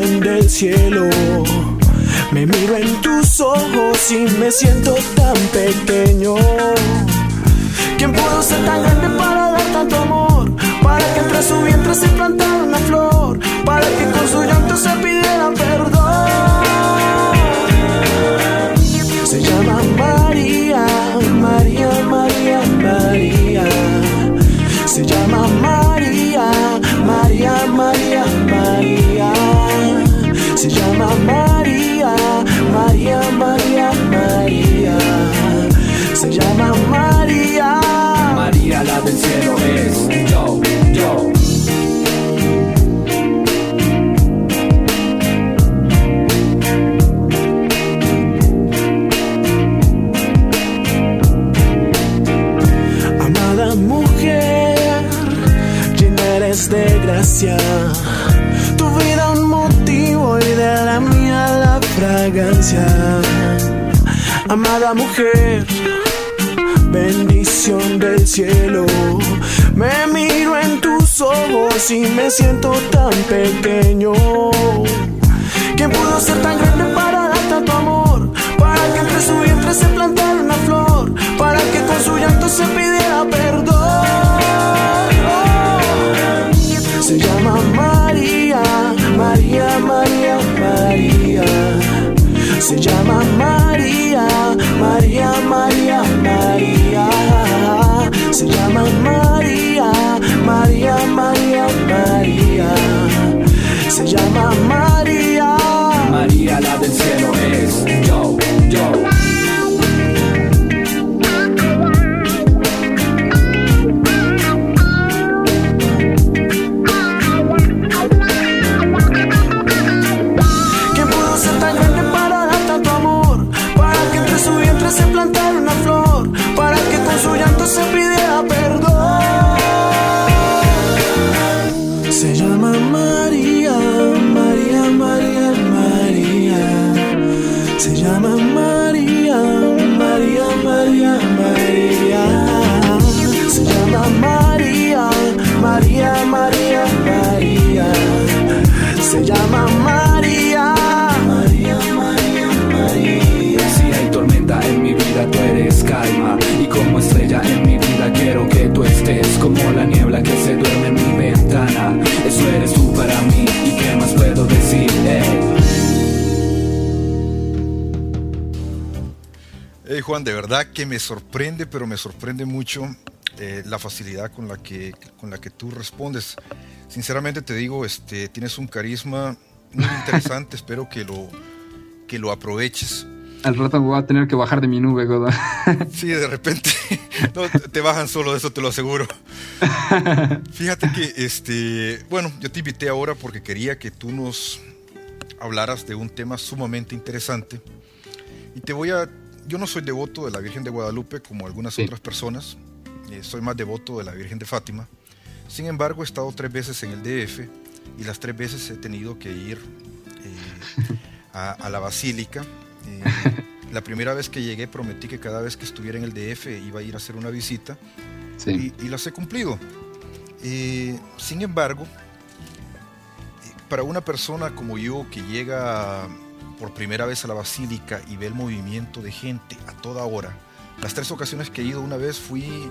Del cielo, me miro en tus ojos y me siento tan pequeño. ¿Quién pudo ser tan grande para dar tanto amor? Para que entre su vientre se plantara una flor, para que con su llanto se pidiera perdón. Tu vida un motivo y de la mía la fragancia. Amada mujer, bendición del cielo. Me miro en tus ojos y me siento tan pequeño. ¿Quién pudo ser tan grande para dar tanto amor? Para que entre su vientre se plantara una flor, para que con su llanto se pidiera Se llama María, María, María, María. Se llama María, María, María, María. Se llama María. María la del cielo se llama María. María, María, María. Si hay tormenta en mi vida, tú eres calma. Y como estrella en mi vida, quiero que tú estés como la niebla que se duerme en mi ventana. Eso eres tú para mí. ¿Y qué más puedo decir? Hey Juan, de verdad que me sorprende, pero me sorprende mucho eh, la facilidad con la, que, con la que tú respondes. Sinceramente te digo, este, tienes un carisma muy interesante, espero que lo, que lo aproveches. Al rato voy a tener que bajar de mi nube, Godo. Sí, de repente no, te bajan solo, eso te lo aseguro. Fíjate que, este, bueno, yo te invité ahora porque quería que tú nos hablaras de un tema sumamente interesante. Y te voy a, yo no soy devoto de la Virgen de Guadalupe como algunas Sí. otras personas, eh, soy más devoto de la Virgen de Fátima. Sin embargo, he estado tres veces en el DF y las tres veces he tenido que ir eh, a, a la basílica. Eh, la primera vez que llegué prometí que cada vez que estuviera en el DF iba a ir a hacer una visita Sí. y, y las he cumplido. Sin embargo, para una persona como yo que llega por primera vez a la basílica y ve el movimiento de gente a toda hora, las tres ocasiones que he ido, una vez fui,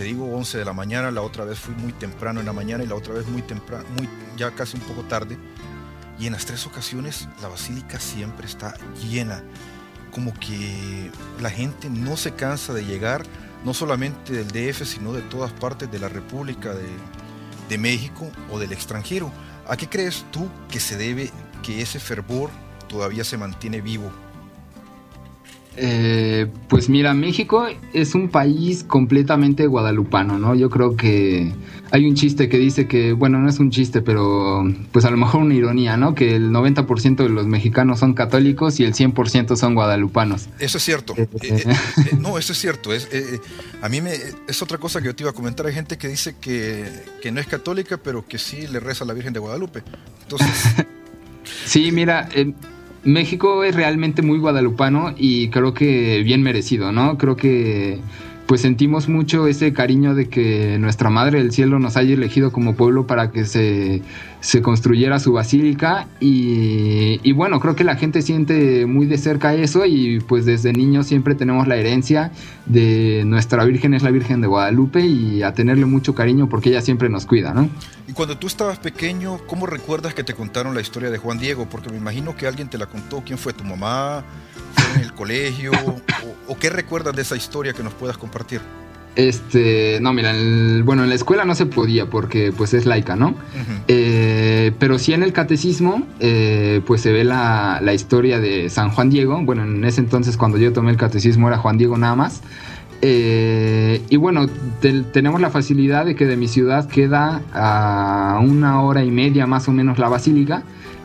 te digo, 11 de la mañana, la otra vez fui muy temprano en la mañana y la otra vez muy temprano, muy, ya casi un poco tarde. Y en las tres ocasiones la basílica siempre está llena, como que la gente no se cansa de llegar, no solamente del DF, sino de todas partes de la República de, de México o del extranjero. ¿A qué crees tú que se debe que ese fervor todavía se mantiene vivo? Eh, pues mira, México es un país completamente guadalupano, ¿no? Yo creo que hay un chiste que dice que, bueno, no es un chiste, pero pues a lo mejor una ironía, ¿no? Que el 90% de los mexicanos son católicos y el 100% son guadalupanos. Eso es cierto. Eh, Eh, eh, no, eso es cierto. Es, a mí me, es otra cosa que yo te iba a comentar. Hay gente que dice que, que no es católica, pero que sí le reza a la Virgen de Guadalupe. Entonces, Sí, mira, México es realmente muy guadalupano y creo que bien merecido, ¿no? Creo que pues sentimos mucho ese cariño de que nuestra Madre del Cielo nos haya elegido como pueblo para que se, se construyera su basílica y, y bueno, creo que la gente siente muy de cerca eso y pues desde niños siempre tenemos la herencia de nuestra Virgen es la Virgen de Guadalupe y a tenerle mucho cariño porque ella siempre nos cuida, ¿no? y cuando tú estabas pequeño, ¿cómo recuerdas que te contaron la historia de Juan Diego? Porque me imagino que alguien te la contó. ¿Quién fue tu mamá? ¿Fue en el colegio? ¿O, o qué recuerdas de esa historia que nos puedas compartir? Este, no, mira, el- bueno, en la escuela no se podía porque pues es laica, ¿no? Eh, pero sí en el catecismo, eh, pues se ve la, la historia de San Juan Diego. Bueno, en ese entonces cuando yo tomé el catecismo era Juan Diego nada más. Eh, y bueno, te- tenemos la facilidad de que de mi ciudad queda a una hora y media más o menos la basílica.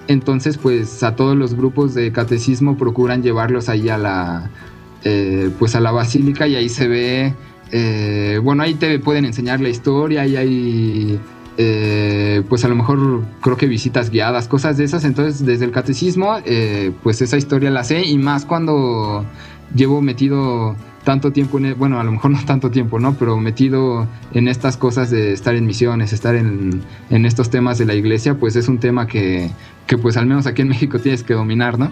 Entonces, pues a todos los grupos de catecismo procuran llevarlos ahí a la, eh, pues a la basílica y ahí se ve, eh, bueno, ahí te pueden enseñar la historia y hay, eh, pues a lo mejor creo que visitas guiadas, cosas de esas. Entonces, desde el catecismo, eh, pues esa historia la sé y más cuando llevo metido tanto tiempo en, e- bueno, a lo mejor no tanto tiempo, ¿no? Pero metido en estas cosas de estar en misiones, estar en, en estos temas de la iglesia, pues es un tema que, que pues al menos aquí en México tienes que dominar, ¿no?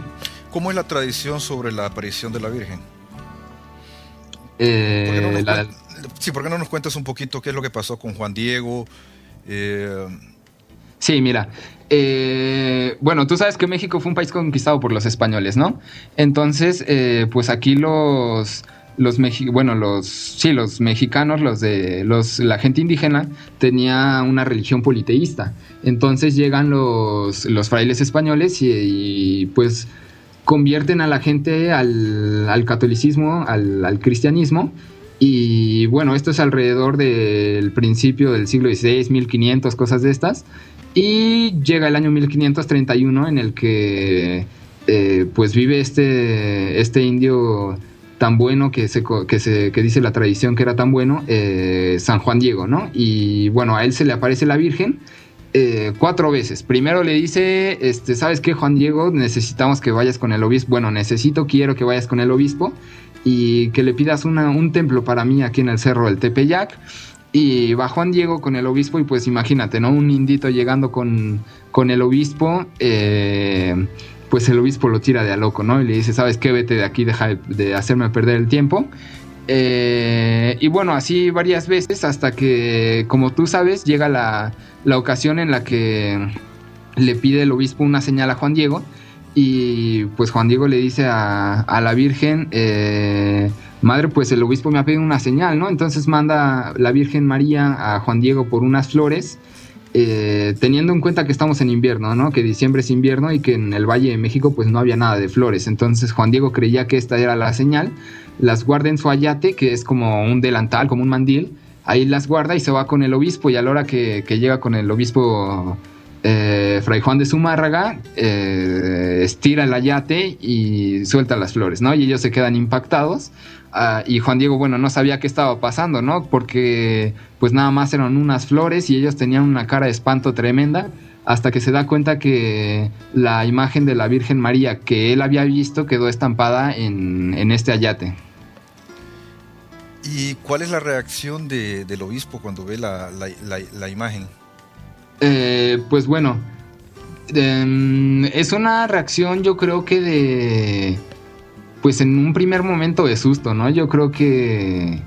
¿Cómo es la tradición sobre la aparición de la Virgen? Eh, ¿Por qué no la- cuen- sí, ¿por qué no nos cuentas un poquito qué es lo que pasó con Juan Diego? Eh, Sí, mira. eh, bueno, tú sabes que México fue un país conquistado por los españoles, ¿no? Entonces, eh, pues aquí los, los mexi- bueno, los, sí, los mexicanos, los de, los, la gente indígena tenía una religión politeísta. Entonces llegan los, los frailes españoles y, y, pues convierten a la gente al, al catolicismo, al, cristianismo. Y bueno, esto es alrededor del principio del siglo XVI, 1500, cosas de estas. Y llega el año 1531 en el que eh, pues vive este, este indio tan bueno que, se, que, se, que dice la tradición que era tan bueno, eh, San Juan Diego, ¿no? Y bueno, a él se le aparece la Virgen eh, cuatro veces. Primero le dice, este, ¿sabes qué, Juan Diego? Necesitamos que vayas con el obispo. Bueno, necesito, quiero que vayas con el obispo y que le pidas una- un templo para mí aquí en el cerro del Tepeyac. Y va Juan Diego con el obispo y pues imagínate, ¿no? Un indito llegando con, con el obispo, eh, pues el obispo lo tira de a loco, ¿no? Y le dice, ¿sabes qué? Vete de aquí, deja de hacerme perder el tiempo. Eh, y bueno, así varias veces hasta que, como tú sabes, llega la, la ocasión en la que le pide el obispo una señal a Juan Diego y pues Juan Diego le dice a, la Virgen, eh, madre, pues el obispo me ha pedido una señal, ¿no? Entonces manda la Virgen María a Juan Diego por unas flores, eh, teniendo en cuenta que estamos en invierno, ¿no? Que diciembre es invierno y que en el Valle de México pues no había nada de flores. Entonces Juan Diego creía que esta era la señal, las guarda en su ayate, que es como un delantal, como un mandil, ahí las guarda y se va con el obispo y a la hora que, que llega con el obispo eh, Fray Juan de Zumárraga eh, estira el ayate y suelta las flores, ¿no? Y ellos se quedan impactados. Ah, y Juan Diego, bueno, no sabía qué estaba pasando, ¿no? Porque pues nada más eran unas flores y ellos tenían una cara de espanto tremenda hasta que se da cuenta que la imagen de la Virgen María que él había visto quedó estampada en, este ayate. ¿Y cuál es la reacción del obispo cuando ve la imagen? Eh, pues bueno, em, es una reacción yo creo que de... Pues en un primer momento de susto, ¿no? Yo creo que...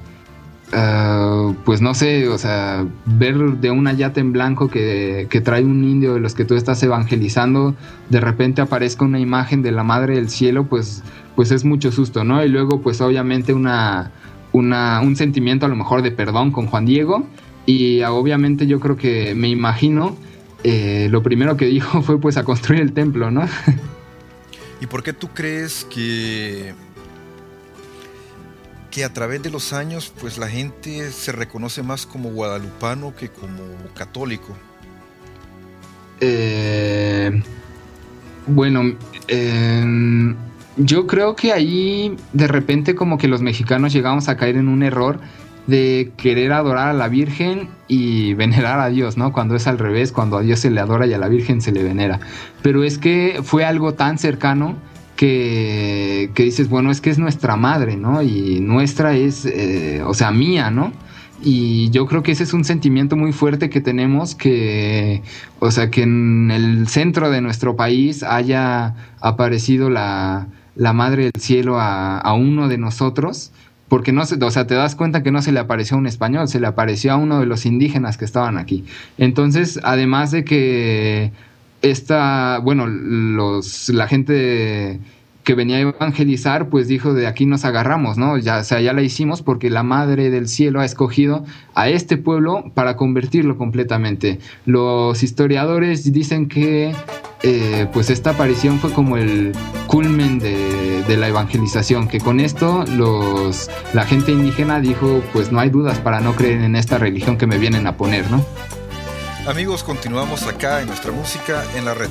Ah, pues no sé, o sea, ver de una yate en blanco que, que, trae un indio de los que tú estás evangelizando, de repente aparezca una imagen de la Madre del Cielo, pues, pues es mucho susto, ¿no? Y luego, pues obviamente una, una, un sentimiento a lo mejor de perdón con Juan Diego y obviamente yo creo que me imagino, eh, lo primero que dijo fue pues a construir el templo, ¿no? ¿Y por qué tú crees que, que a través de los años pues la gente se reconoce más como guadalupano que como católico? Eh, bueno, em, yo creo que ahí de repente como que los mexicanos llegamos a caer en un error de querer adorar a la Virgen y venerar a Dios, ¿no? Cuando es al revés, cuando a Dios se le adora y a la Virgen se le venera. Pero es que fue algo tan cercano que, que dices, bueno, es que es nuestra madre, ¿no? Y nuestra es, eh, o sea, mía, ¿no? Y yo creo que ese es un sentimiento muy fuerte que tenemos que, o sea, que en el centro de nuestro país haya aparecido la, la Madre del Cielo a, a uno de nosotros porque no se, o sea, te das cuenta que no se le apareció a un español, se le apareció a uno de los indígenas que estaban aquí. Entonces, además de que esta, bueno, los, la gente que venía a evangelizar, pues dijo de aquí nos agarramos, ¿no? Ya, o sea, ya la hicimos porque la Madre del Cielo ha escogido a este pueblo para convertirlo completamente. Los historiadores dicen que eh, pues esta aparición fue como el culmen de, de, la evangelización, que con esto los, la gente indígena dijo, pues no hay dudas para no creer en esta religión que me vienen a poner, ¿no? Amigos, continuamos acá en nuestra música en la red.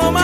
como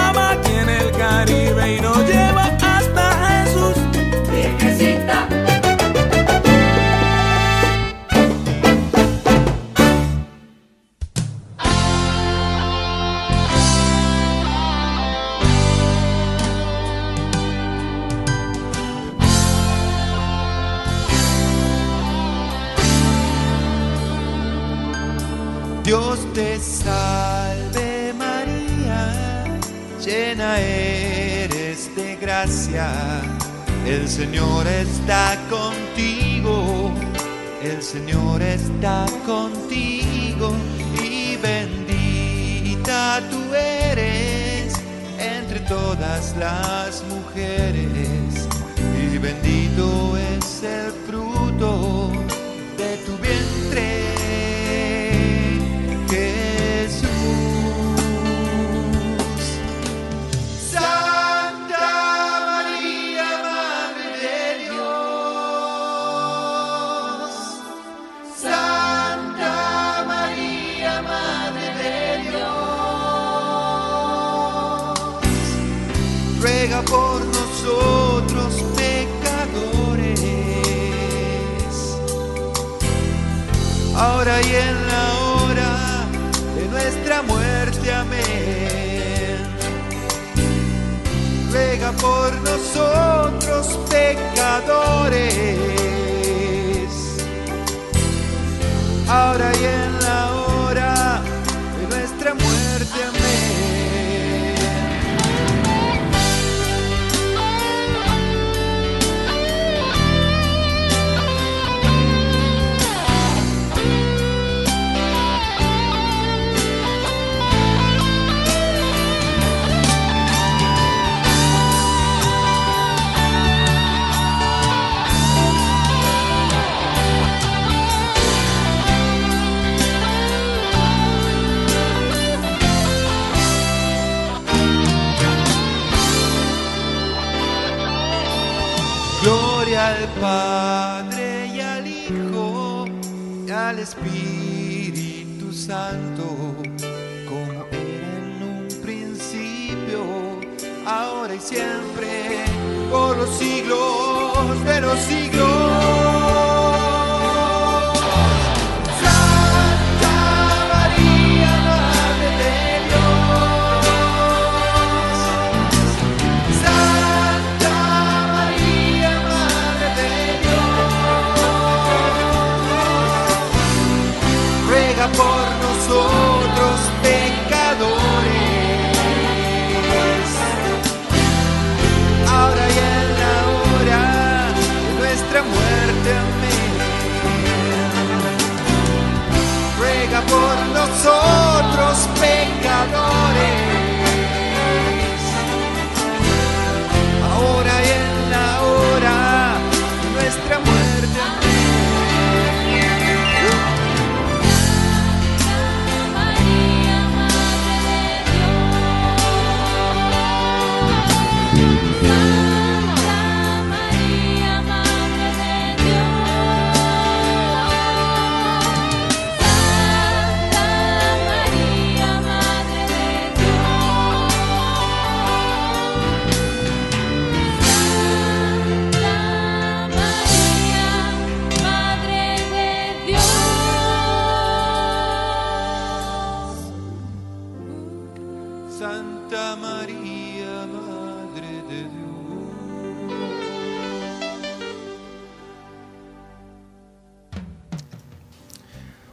y siempre, por los siglos de los siglos.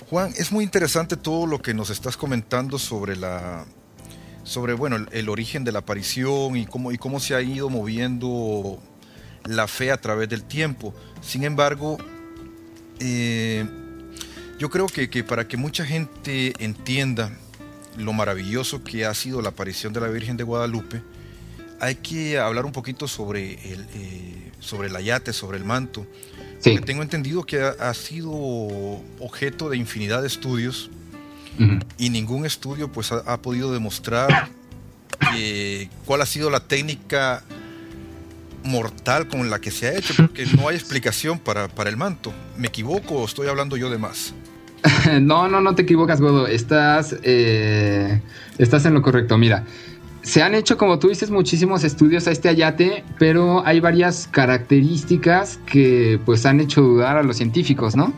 Juan, es muy interesante todo lo que nos estás comentando sobre la sobre bueno, el, origen de la aparición y cómo y cómo se ha ido moviendo la fe a través del tiempo. Sin embargo, eh, yo creo que, que para que mucha gente entienda lo maravilloso que ha sido la aparición de la Virgen de Guadalupe, hay que hablar un poquito sobre el, eh, sobre el ayate, sobre el manto. Sí. Porque tengo entendido que ha, ha sido objeto de infinidad de estudios Ujú. y ningún estudio pues ha, ha podido demostrar eh, cuál ha sido la técnica mortal con la que se ha hecho, porque no hay explicación para, para el manto. ¿Me equivoco o estoy hablando yo de más? No, no, no te equivocas, Godo. Estás, eh, estás en lo correcto. Mira, se han hecho, como tú dices, muchísimos estudios a este ayate, pero hay varias características que pues han hecho dudar a los científicos, ¿no?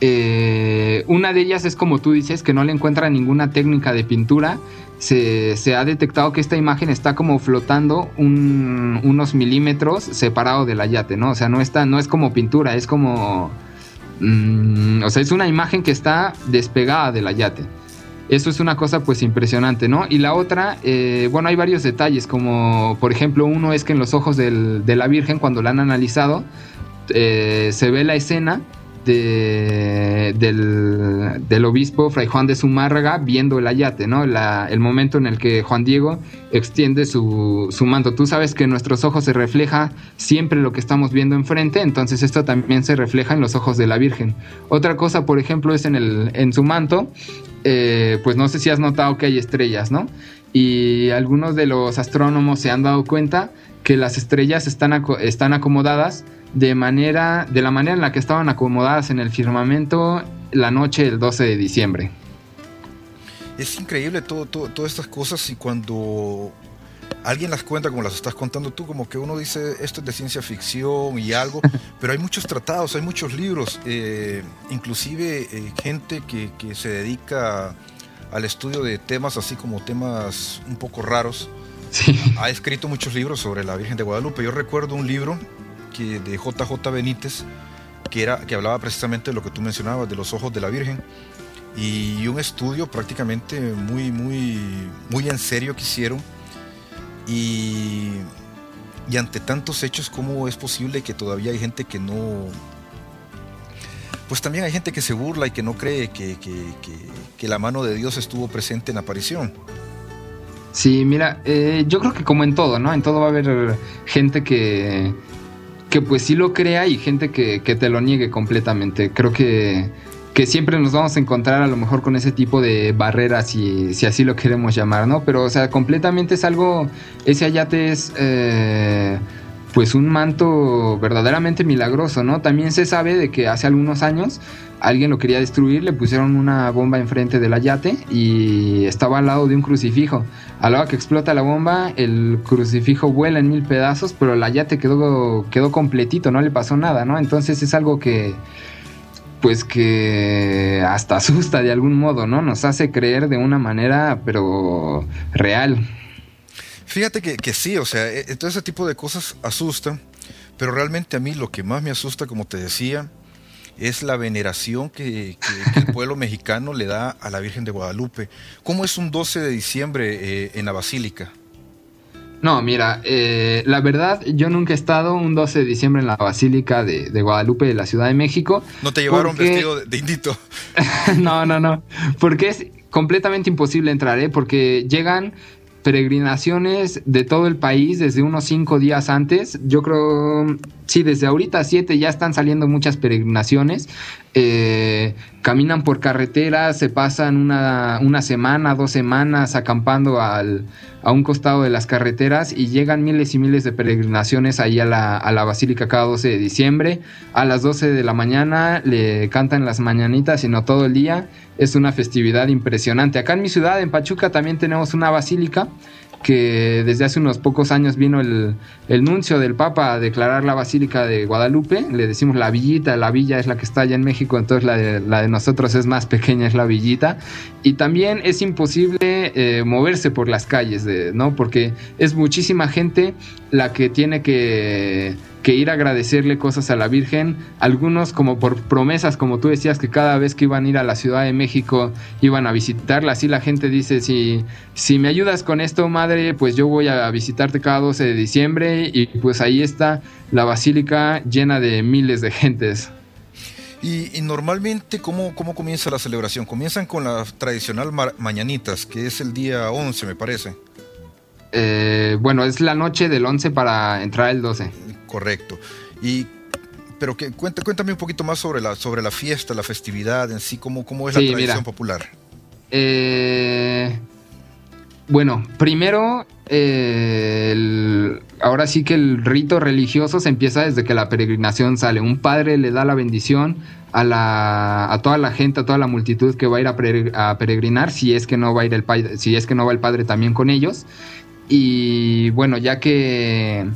Eh, una de ellas es como tú dices, que no le encuentra ninguna técnica de pintura. Se, se ha detectado que esta imagen está como flotando un- unos milímetros separado del ayate, ¿no? O sea, no, está, no es como pintura, es como... mm, o sea, es una imagen que está despegada del ayate. Eso es una cosa pues impresionante, ¿no? Y la otra, eh, bueno, hay varios detalles, como por ejemplo uno es que en los ojos del- de la Virgen, cuando la han analizado, eh, se ve la escena de- del, del obispo Fray Juan de Zumárraga viendo el ayate, ¿no? El momento en el que Juan Diego extiende su, su manto. Tú sabes que en nuestros ojos se refleja siempre lo que estamos viendo enfrente, entonces esto también se refleja en los ojos de la Virgen. Otra cosa, por ejemplo, es en, el, en su manto, eh, pues no sé si has notado que hay estrellas, ¿no? Y algunos de los astrónomos se han dado cuenta que las estrellas están, están acomodadas de manera de la manera en la que estaban acomodadas en el firmamento la noche del 12 de diciembre. Es increíble todo, todo- todas estas cosas y cuando alguien las cuenta como las estás contando tú, como que uno dice esto es de ciencia ficción y algo, pero hay muchos tratados, hay muchos libros, eh, inclusive eh, gente que, que se dedica al estudio de temas así como temas un poco raros. Ha escrito muchos libros sobre la Virgen de Guadalupe. Yo recuerdo un libro que de JJ Benítez que, era, que hablaba precisamente de lo que tú mencionabas, de los ojos de la Virgen y un estudio prácticamente muy, muy, muy en serio que hicieron. Y, y ante tantos hechos, ¿cómo es posible que todavía hay gente que no... Pues también hay gente que se burla y que no cree que, que- que- la mano de Dios estuvo presente en aparición. Sí, mira, eh, yo creo que como en todo, ¿no? En todo va a haber gente que, que pues sí lo crea y gente que, que te lo niegue completamente. Creo que, que siempre nos vamos a encontrar a lo mejor con ese tipo de barreras, si, si así lo queremos llamar, ¿no? Pero, o sea, completamente es algo, ese ayate es... eh, pues un manto verdaderamente milagroso, ¿no? También se sabe de que hace algunos años alguien lo quería destruir, le pusieron una bomba enfrente del ayate y estaba al lado de un crucifijo. A la hora que explota la bomba, el crucifijo vuela en mil pedazos, pero el ayate quedó, quedó completito, no le pasó nada, ¿no? Entonces es algo que pues que hasta asusta de algún modo, ¿no? Nos hace creer de una manera, pero real. Fíjate que, que sí, o sea, e- todo ese tipo de cosas asustan, pero realmente a mí lo que más me asusta, como te decía, es la veneración que, que- que el pueblo mexicano le da a la Virgen de Guadalupe. ¿Cómo es un 12 de diciembre eh, en la Basílica? No, mira, eh, la verdad, yo nunca he estado un 12 de diciembre en la Basílica de, de Guadalupe de la Ciudad de México. ¿No te llevaron porque- vestido de, de indito? no, no, no. Porque es completamente imposible entrar, ¿eh? Porque llegan peregrinaciones de todo el país desde unos cinco días antes. Yo creo, sí, desde ahorita siete ya están saliendo muchas peregrinaciones. Eh, caminan por carreteras, se pasan una, una semana, dos semanas acampando al, a un costado de las carreteras y llegan miles y miles de peregrinaciones ahí a la, a la Basílica cada 12 de diciembre. A las 12 de la mañana le cantan las mañanitas, sino todo el día. Es una festividad impresionante. Acá en mi ciudad, en Pachuca, también tenemos una basílica que desde hace unos pocos años vino el, el nuncio del Papa a declarar la Basílica de Guadalupe. Le decimos la villita, la villa es la que está allá en México, entonces la de, nosotros es más pequeña, es la villita. Y también es imposible eh, moverse por las calles, ¿no? Porque es muchísima gente la que tiene que, que ir a agradecerle cosas a la Virgen. Algunos como por promesas, como tú decías, que cada vez que iban a ir a la Ciudad de México iban a visitarla. Así la gente dice, si, si me ayudas con esto, madre, pues yo voy a visitarte cada 12 de diciembre. Y pues ahí está la basílica llena de miles de gentes. Y, normalmente, ¿cómo, ¿cómo comienza la celebración? Comienzan con la tradicional ma- mañanitas, que es el día 11, me parece. Eh, bueno, es la noche del 11 para entrar el 12. Correcto. Y, pero que, cuéntame un poquito más sobre la, sobre la fiesta, la festividad en sí, cómo, cómo es Sí, la tradición mira. popular. Eh, bueno, primero, eh, el- ahora sí que el rito religioso se empieza desde que la peregrinación sale. Un padre le da la bendición a, la, a toda la gente, a toda la multitud que va a ir a, peregr- a peregrinar, si es que no va a ir el si es que no va el padre también con ellos. Y bueno, ya que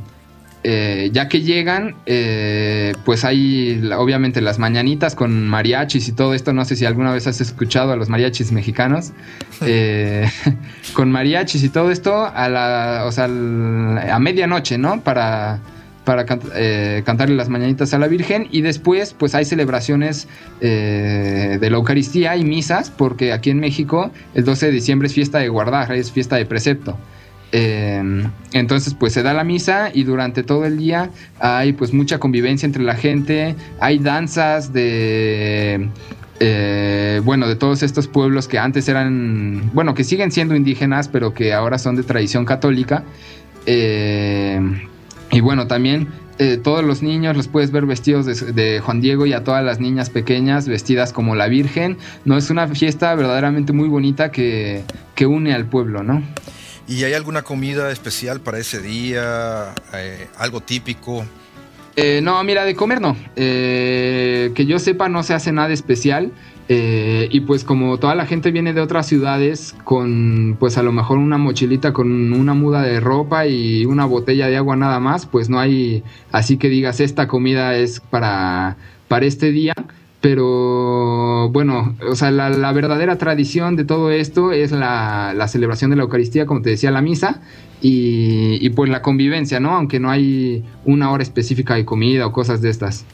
eh, ya que llegan, eh, pues hay obviamente las mañanitas con mariachis y todo esto. No sé si alguna vez has escuchado a los mariachis mexicanos. Eh, con mariachis y todo esto a la, o sea, a medianoche, ¿no? Para, para eh, cantarle las mañanitas a la Virgen. Y después, pues hay celebraciones de la Eucaristía y misas, porque aquí en México el 12 de diciembre es fiesta de guardar, es fiesta de precepto. Eh, entonces pues se da la misa y durante todo el día hay pues mucha convivencia entre la gente, hay danzas de... eh, bueno, de todos estos pueblos que antes eran, bueno, que siguen siendo indígenas, pero que ahora son de tradición católica. Eh, y bueno, también eh, todos los niños los puedes ver vestidos de, Juan Diego y a todas las niñas pequeñas vestidas como la Virgen. No es una fiesta verdaderamente muy bonita que une al pueblo, ¿no? ¿Y hay alguna comida especial para ese día? Eh, ¿Algo típico? Eh, no, mira, de comer no. Eh, que yo sepa, no se hace nada especial. Y pues como toda la gente viene de otras ciudades con pues a lo mejor una mochilita con una muda de ropa y una botella de agua nada más, pues no hay así que digas esta comida es para, para este día. Pero bueno, o sea, la, la verdadera tradición de todo esto es la, la celebración de la Eucaristía, como te decía, la misa, y, y pues la convivencia, ¿no? Aunque no hay una hora específica de comida o cosas de estas.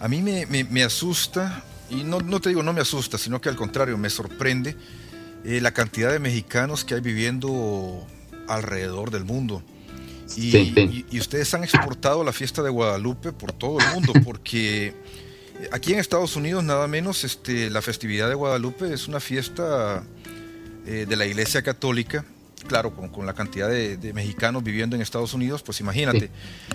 A mí me, me- me asusta, y no, no te digo no me asusta, sino que al contrario, me sorprende eh, la cantidad de mexicanos que hay viviendo alrededor del mundo. Y, Sí, sí. y- y ustedes han exportado la fiesta de Guadalupe por todo el mundo, porque aquí en Estados Unidos nada menos este, la festividad de Guadalupe es una fiesta eh, de la Iglesia Católica. Claro, con, con la cantidad de, de mexicanos viviendo en Estados Unidos, pues imagínate.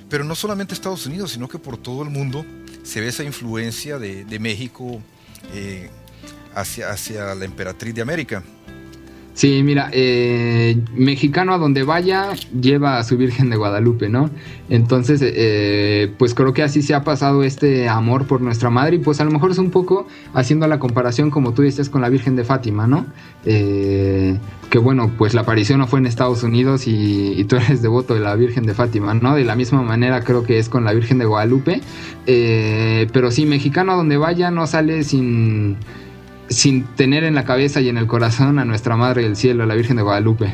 Pero no solamente Estados Unidos, sino que por todo el mundo se ve esa influencia de, de México eh, hacia, hacia la emperatriz de América. Sí, mira, eh, mexicano a donde vaya lleva a su Virgen de Guadalupe, ¿no? Entonces, eh, pues creo que así se ha pasado este amor por nuestra madre y pues a lo mejor es un poco haciendo la comparación como tú dices con la Virgen de Fátima, ¿no? Eh, que bueno, pues la aparición no fue en Estados Unidos y, y, tú eres devoto de la Virgen de Fátima, ¿no? De la misma manera creo que es con la Virgen de Guadalupe, pero sí, mexicano a donde vaya no sale sin sin tener en la cabeza y en el corazón a nuestra Madre del Cielo, la Virgen de Guadalupe.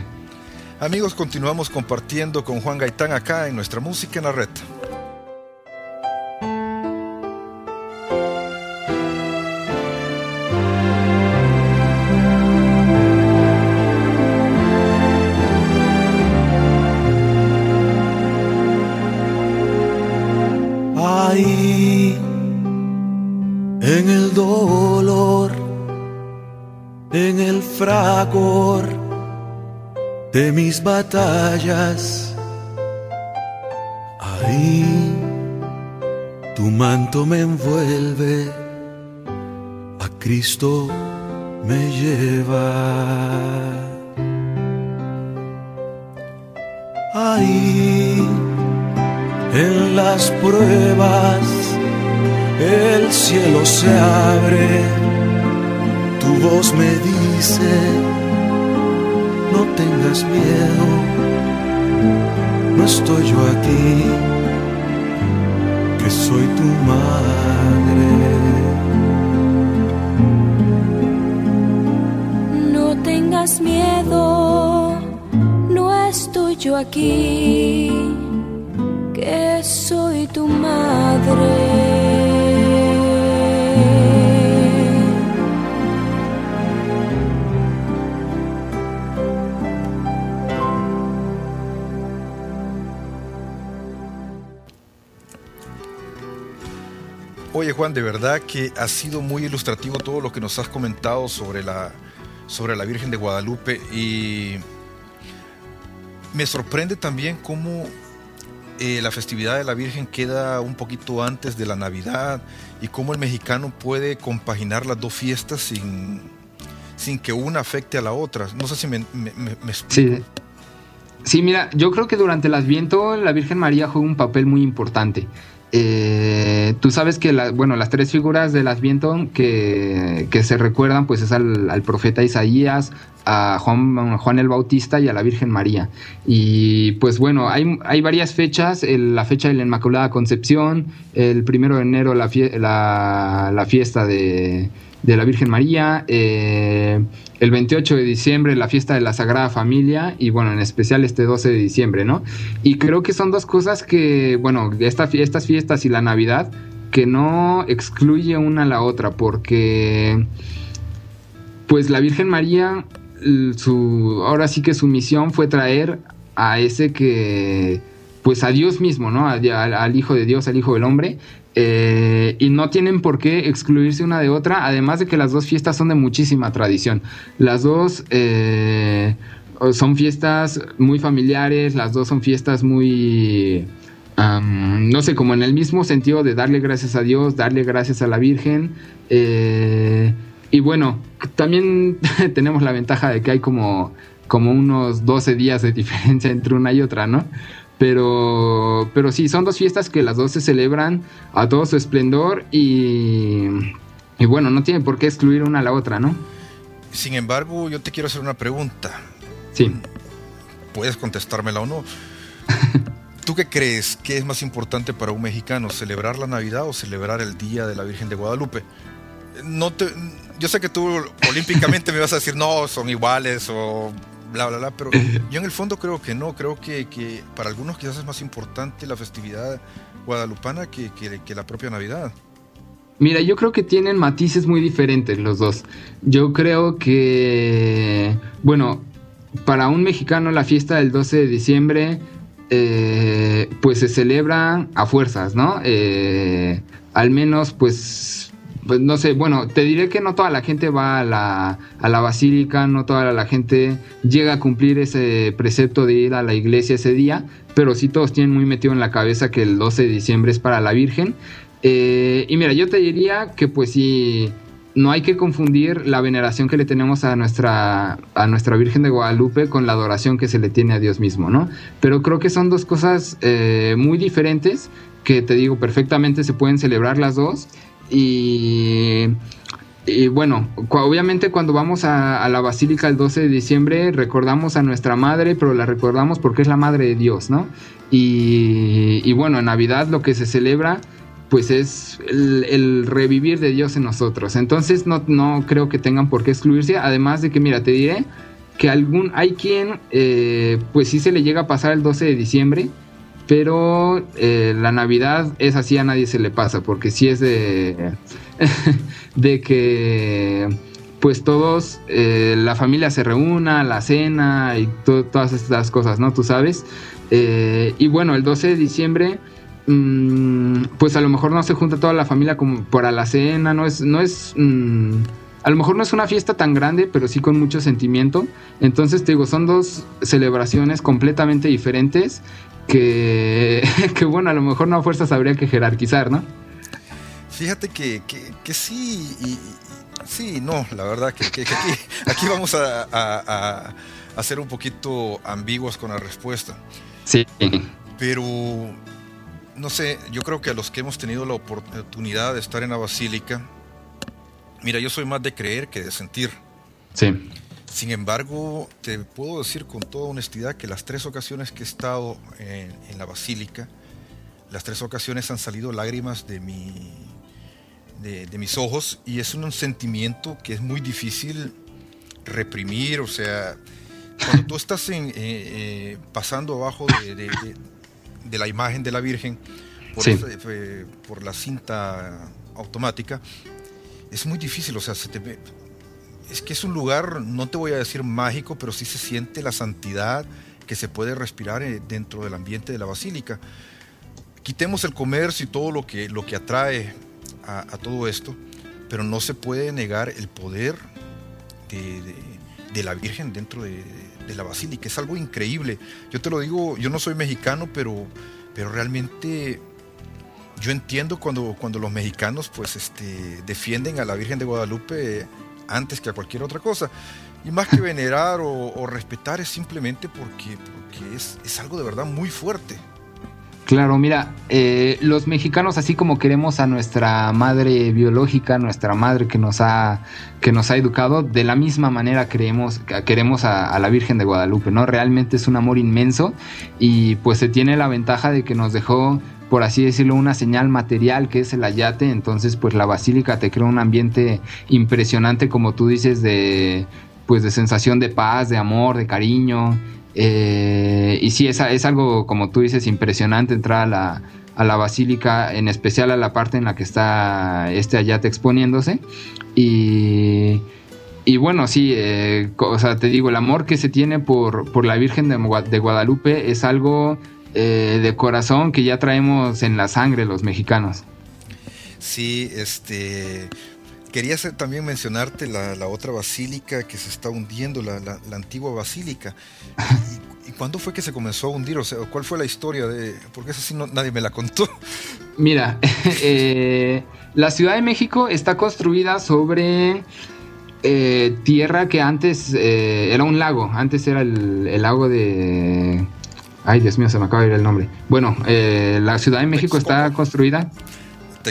Amigos, continuamos compartiendo con Juan Gaitán acá en nuestra música en la red. De mis batallas. Ahí tu manto me envuelve, a Cristo me lleva. Ahí en las pruebas el cielo se abre tu voz me dice, no tengas miedo, no estoy yo aquí, que soy tu madre. No tengas miedo, no estoy yo aquí, que soy tu madre. Oye Juan, de verdad que ha sido muy ilustrativo todo lo que nos has comentado sobre la, sobre la Virgen de Guadalupe y me sorprende también cómo eh, la festividad de la Virgen queda un poquito antes de la Navidad y cómo el mexicano puede compaginar las dos fiestas sin, sin que una afecte a la otra. No sé si me, me, Sí. sí, mira, yo creo que durante el Adviento la Virgen María juega un papel muy importante. Eh, tú sabes que bueno, las tres figuras del Adviento que, que se recuerdan pues es al, profeta Isaías, a Juan, Juan, el Bautista y a la Virgen María. Y pues bueno, hay, hay varias fechas, la fecha de la Inmaculada Concepción, el primero de enero la, la fiesta de, de la Virgen María, eh, el 28 de diciembre la fiesta de la Sagrada Familia y bueno, en especial este 12 de diciembre, ¿no? Y creo que son dos cosas que, bueno, esta, estas fiestas y la Navidad, que no excluye una a la otra, porque pues la Virgen María, su, ahora sí que su misión fue traer a ese que, pues a Dios mismo, ¿no? al Hijo de Dios, al Hijo del Hombre, eh, y no tienen por qué excluirse una de otra, además de que las dos fiestas son de muchísima tradición. Las dos eh, son fiestas muy familiares, las dos son fiestas muy... no sé, como en el mismo sentido de darle gracias a Dios, darle gracias a la Virgen. Eh, y bueno, también tenemos la ventaja de que hay como, como unos 12 días de diferencia entre una y otra, ¿no? Pero, pero sí, son dos fiestas que las dos se celebran a todo su esplendor y, y bueno, no tiene por qué excluir una a la otra, ¿no? Sin embargo, yo te quiero hacer una pregunta. Sí. Puedes contestármela o no. ¿Tú qué crees que es más importante para un mexicano, celebrar la Navidad o celebrar el Día de la Virgen de Guadalupe? No te, yo sé que tú olímpicamente me vas a decir, no, son iguales o bla, bla, bla, pero yo en el fondo creo que no, creo que, que para algunos quizás es más importante la festividad guadalupana que, que, la propia Navidad. Mira, yo creo que tienen matices muy diferentes los dos. Yo creo que, bueno, para un mexicano la fiesta del 12 de diciembre, eh, pues se celebra a fuerzas, ¿no? Eh, al menos, pues pues no sé, bueno, te diré que no toda la gente va a la, a la basílica, no toda la gente llega a cumplir ese precepto de ir a la iglesia ese día, pero sí todos tienen muy metido en la cabeza que el 12 de diciembre es para la Virgen. Eh, y mira, yo te diría que pues sí, no hay que confundir la veneración que le tenemos a nuestra, a nuestra Virgen de Guadalupe con la adoración que se le tiene a Dios mismo, ¿no? Pero creo que son dos cosas eh, muy diferentes que te digo, perfectamente se pueden celebrar las dos. Y, bueno, obviamente cuando vamos a, la Basílica el 12 de diciembre recordamos a nuestra madre, pero la recordamos porque es la madre de Dios, ¿no? Y, y bueno, en Navidad lo que se celebra pues es el, revivir de Dios en nosotros. Entonces no, no, creo que tengan por qué excluirse. Además de que, mira, te diré que algún, hay quien, eh, pues sí se le llega a pasar el 12 de diciembre, pero eh, la Navidad es así, a nadie se le pasa, porque sí es de, de que pues todos, eh, la familia se reúna, la cena y todas estas cosas, ¿no? Tú sabes. y bueno, el 12 de diciembre Mm, pues a lo mejor no se junta toda la familia como para la cena, no es, no es, mm, a lo mejor no es una fiesta tan grande, pero sí con mucho sentimiento. Entonces te digo, son dos celebraciones completamente diferentes que, que bueno, a lo mejor no a fuerzas habría que jerarquizar, ¿no? Fíjate que, que, sí, y, sí, no, la verdad que, aquí, aquí, vamos a, a, a ser un poquito ambiguos con la respuesta. Sí. Pero no sé, yo creo que a los que hemos tenido la oportunidad de estar en la basílica, mira, yo soy más de creer que de sentir. Sí. Sin embargo, te puedo decir con toda honestidad que las tres ocasiones que he estado en, la basílica, las tres ocasiones han salido lágrimas de, mi, de, mis ojos y es un sentimiento que es muy difícil reprimir, o sea, cuando tú estás en, eh, eh, pasando abajo de, de la imagen de la Virgen por, la cinta automática, es muy difícil, o sea, se te, es que es un lugar, no te voy a decir mágico, pero sí se siente la santidad que se puede respirar eh, dentro del ambiente de la basílica. Quitemos el comercio y todo lo que, lo que atrae a, todo esto, pero no se puede negar el poder de la Virgen dentro de, de la basílica. Es algo increíble. Yo te lo digo, yo no soy mexicano, pero, pero realmente yo entiendo cuando, cuando los mexicanos pues este, defienden a la Virgen de Guadalupe antes que a cualquier otra cosa. Y más que venerar o, respetar es simplemente porque, porque es, es algo de verdad muy fuerte. Claro, mira, eh, los mexicanos así como queremos a nuestra madre biológica, nuestra madre que nos ha, que nos ha educado, de la misma manera queremos, queremos a, la Virgen de Guadalupe, ¿no? Realmente es un amor inmenso y pues se tiene la ventaja de que nos dejó por así decirlo, una señal material que es el ayate, entonces pues la basílica te crea un ambiente impresionante, como tú dices, de pues de sensación de paz, de amor, de cariño, eh, y sí, es, es algo, como tú dices, impresionante entrar a la, a la basílica, en especial a la parte en la que está este Ayate exponiéndose. Y, y bueno, sí, eh, o sea, te digo, el amor que se tiene por, por la Virgen de, Guadalupe es algo eh, de corazón que ya traemos en la sangre los mexicanos. Sí, este... Quería también mencionarte la, otra basílica que se está hundiendo, la, antigua basílica. ¿Y, cuándo fue que se comenzó a hundir? O sea, ¿cuál fue la historia de...? Porque eso sí no, nadie me la contó. Mira, eh, la Ciudad de México está construida sobre eh, tierra que antes eh, era un lago. Antes era el, lago de... Ay, Dios mío, se me acaba de ir el nombre. Bueno, la Ciudad de México está construida...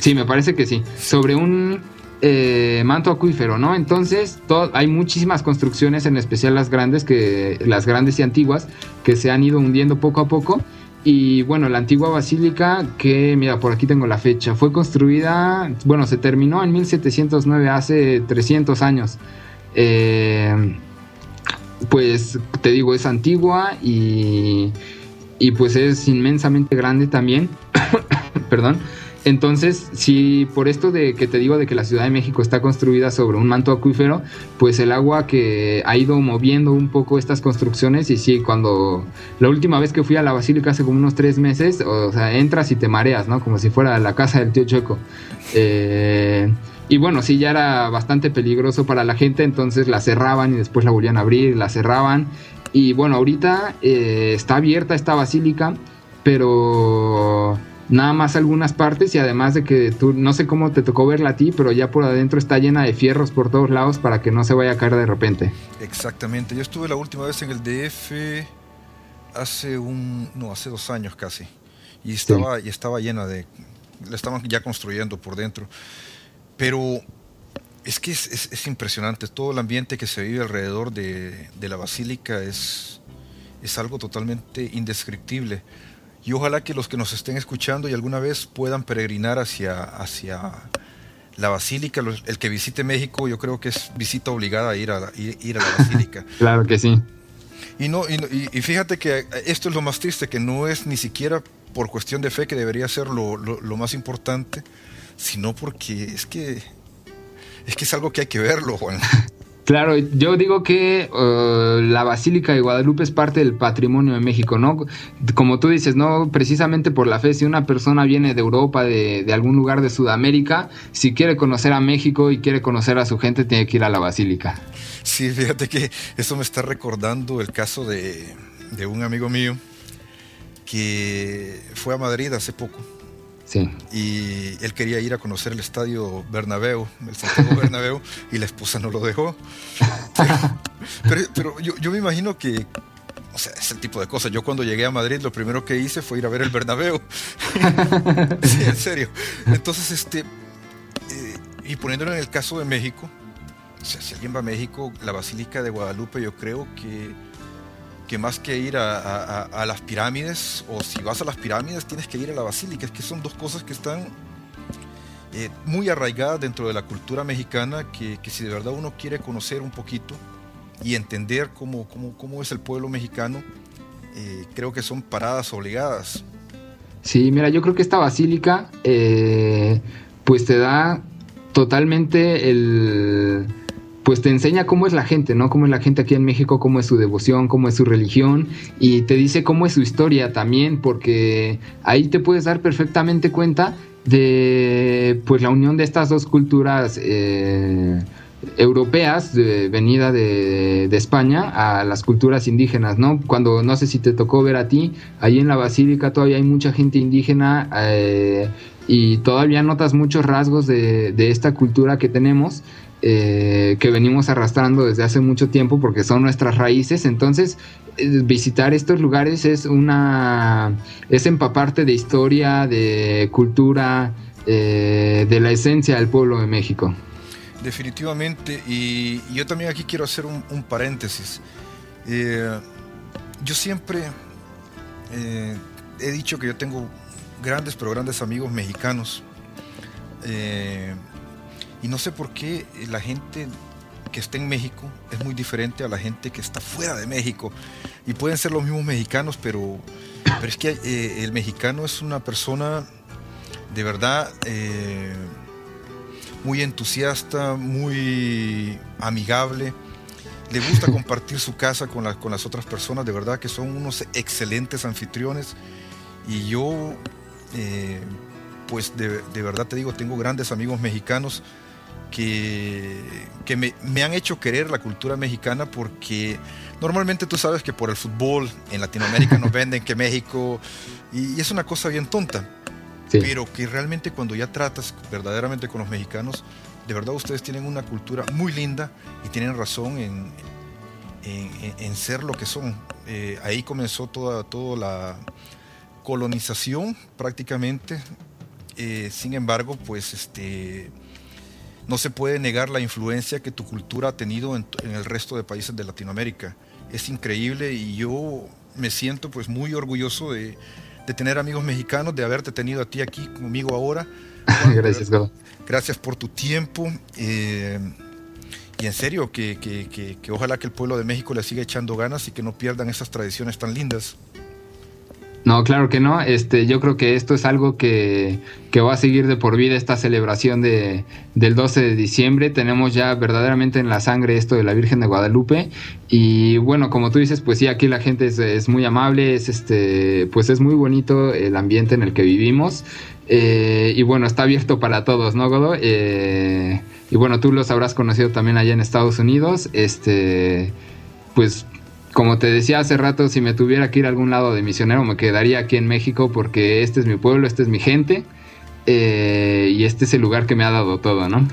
Sí, me parece que sí. Sobre un eh, manto acuífero, ¿no? Entonces hay muchísimas construcciones, en especial las grandes, que, las grandes y antiguas, que se han ido hundiendo poco a poco. Y bueno, la antigua basílica, que mira, por aquí tengo la fecha, fue construida, bueno, se terminó en 1709, hace 300 años. Eh, pues te digo, es antigua y, y pues es inmensamente grande también. Perdón. Entonces, si por esto de que te digo de que la Ciudad de México está construida sobre un manto acuífero, pues el agua que ha ido moviendo un poco estas construcciones y sí, cuando la última vez que fui a la basílica hace como unos tres meses, o sea, entras y te mareas, ¿no? Como si fuera la casa del tío Chueco. Eh, y bueno, sí, ya era bastante peligroso para la gente, entonces la cerraban y después la volvían a abrir, la cerraban. Y bueno, ahorita eh, está abierta esta basílica, pero nada más algunas partes y además de que tú, no sé cómo te tocó verla a ti, pero ya por adentro está llena de fierros por todos lados para que no se vaya a caer de repente. Exactamente, yo estuve la última vez en el DF hace un, no, hace dos años casi, y estaba, y estaba llena de, la estaban ya construyendo por dentro, pero es que es, es, impresionante, todo el ambiente que se vive alrededor de, de la basílica es, es algo totalmente indescriptible. Y ojalá que los que nos estén escuchando y alguna vez puedan peregrinar hacia, hacia la basílica, el que visite México, yo creo que es visita obligada a ir a, ir, a la basílica. claro que sí. Y, no, y, y, fíjate que esto es lo más triste, que no es ni siquiera por cuestión de fe que debería ser lo, lo, lo más importante, sino porque es que es que es algo que hay que verlo, Juan. Claro, yo digo que uh, la Basílica de Guadalupe es parte del patrimonio de México, ¿no? Como tú dices, no precisamente por la fe, si una persona viene de Europa, de, de, algún lugar de Sudamérica, si quiere conocer a México y quiere conocer a su gente, tiene que ir a la Basílica. Sí, fíjate que eso me está recordando el caso de, de un amigo mío que fue a Madrid hace poco Sí. Y él quería ir a conocer el estadio Bernabéu, el Santiago Bernabéu, y la esposa no lo dejó. Pero, pero, pero yo, yo, me imagino que, o sea, es el tipo de cosas. Yo cuando llegué a Madrid, lo primero que hice fue ir a ver el Bernabéu. sí, en serio. Entonces, este, eh, y poniéndolo en el caso de México, o sea, si alguien va a México, la Basílica de Guadalupe, yo creo que que más que ir a, a, a, las pirámides, o si vas a las pirámides, tienes que ir a la basílica. Es que son dos cosas que están eh, muy arraigadas dentro de la cultura mexicana, que, que, si de verdad uno quiere conocer un poquito y entender cómo, cómo, cómo es el pueblo mexicano, eh, creo que son paradas obligadas. Sí, mira, yo creo que esta basílica, eh, pues te da totalmente el pues te enseña cómo es la gente, ¿no? Cómo es la gente aquí en México, cómo es su devoción, cómo es su religión y te dice cómo es su historia también, porque ahí te puedes dar perfectamente cuenta de pues la unión de estas dos culturas eh, europeas de, venida de, España a las culturas indígenas, ¿no? Cuando no sé si te tocó ver a ti, ahí en la basílica todavía hay mucha gente indígena eh, y todavía notas muchos rasgos de esta cultura que tenemos eh, que venimos arrastrando desde hace mucho tiempo porque son nuestras raíces. Entonces, eh, visitar estos lugares es una. es empaparte de historia, de cultura, eh, de la esencia del pueblo de México. Definitivamente, y yo también aquí quiero hacer un, paréntesis. Yo siempre he dicho que yo tengo grandes, pero grandes amigos mexicanos. Y no sé por qué la gente que está en México es muy diferente a la gente que está fuera de México. Y pueden ser los mismos mexicanos, pero, pero es que eh, el mexicano es una persona de verdad eh, muy entusiasta, muy amigable. Le gusta compartir su casa con, la, con las otras personas, de verdad que son unos excelentes anfitriones. Y yo, eh, pues de, de verdad te digo, tengo grandes amigos mexicanos que, que me, me, han hecho querer la cultura mexicana porque normalmente tú sabes que por el fútbol en Latinoamérica nos venden que México y, y es una cosa bien tonta. Sí. Pero que realmente cuando ya tratas verdaderamente con los mexicanos, de verdad ustedes tienen una cultura muy linda y tienen razón en, en, en ser lo que son. Eh, ahí comenzó toda, toda la colonización prácticamente. Eh, sin embargo, pues este no se puede negar la influencia que tu cultura ha tenido en, en, el resto de países de Latinoamérica. Es increíble y yo me siento pues muy orgulloso de, de tener amigos mexicanos, de haberte tenido a ti aquí conmigo ahora. gracias, Gabo. Gracias por tu tiempo. Eh, y en serio, que, que, que, que ojalá que el pueblo de México le siga echando ganas y que no pierdan esas tradiciones tan lindas. No, claro que no. Este, yo creo que esto es algo que, que va a seguir de por vida esta celebración de, del 12 de diciembre. Tenemos ya verdaderamente en la sangre esto de la Virgen de Guadalupe. Y bueno, como tú dices, pues sí, aquí la gente es, es muy amable, es este, pues es muy bonito el ambiente en el que vivimos. Eh, y bueno, está abierto para todos, ¿no, Godo? Eh, y bueno, tú los habrás conocido también allá en Estados Unidos. Este, pues como te decía hace rato, si me tuviera que ir a algún lado de misionero, me quedaría aquí en México porque este es mi pueblo, este es mi gente eh, y este es el lugar que me ha dado todo, ¿no?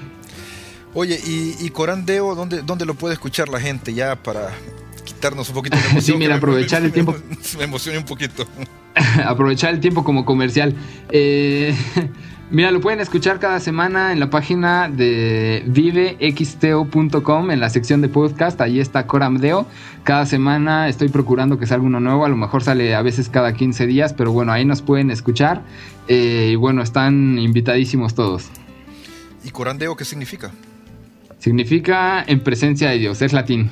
Oye, ¿y, y Corandeo, ¿dónde, dónde lo puede escuchar la gente ya para quitarnos un poquito de emoción? sí, mira, aprovechar el tiempo. Me emociona un poquito. aprovechar el tiempo como comercial. Eh, mira, lo pueden escuchar cada semana en la página de vivexteo.com en la sección de podcast. Ahí está Coramdeo. Cada semana estoy procurando que salga uno nuevo. A lo mejor sale a veces cada 15 días, pero bueno, ahí nos pueden escuchar. Eh, y bueno, están invitadísimos todos. ¿Y Corandeo qué significa? Significa en presencia de Dios, es latín.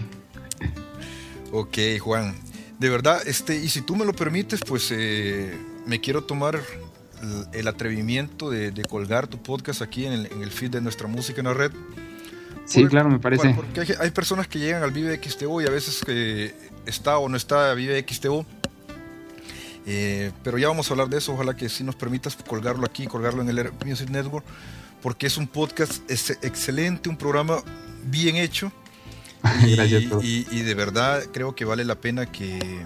Ok, Juan. De verdad, este, y si tú me lo permites, pues eh, me quiero tomar el, atrevimiento de, de, colgar tu podcast aquí en el, en el, feed de nuestra música en la red. Sí, claro, me parece. Porque hay, hay, personas que llegan al Vive XTO y a veces que está o no está Vive XTO. Eh, pero ya vamos a hablar de eso. Ojalá que sí nos permitas colgarlo aquí, colgarlo en el Music Network porque es un podcast es excelente, un programa bien hecho. Y, y, de verdad creo que vale la pena que,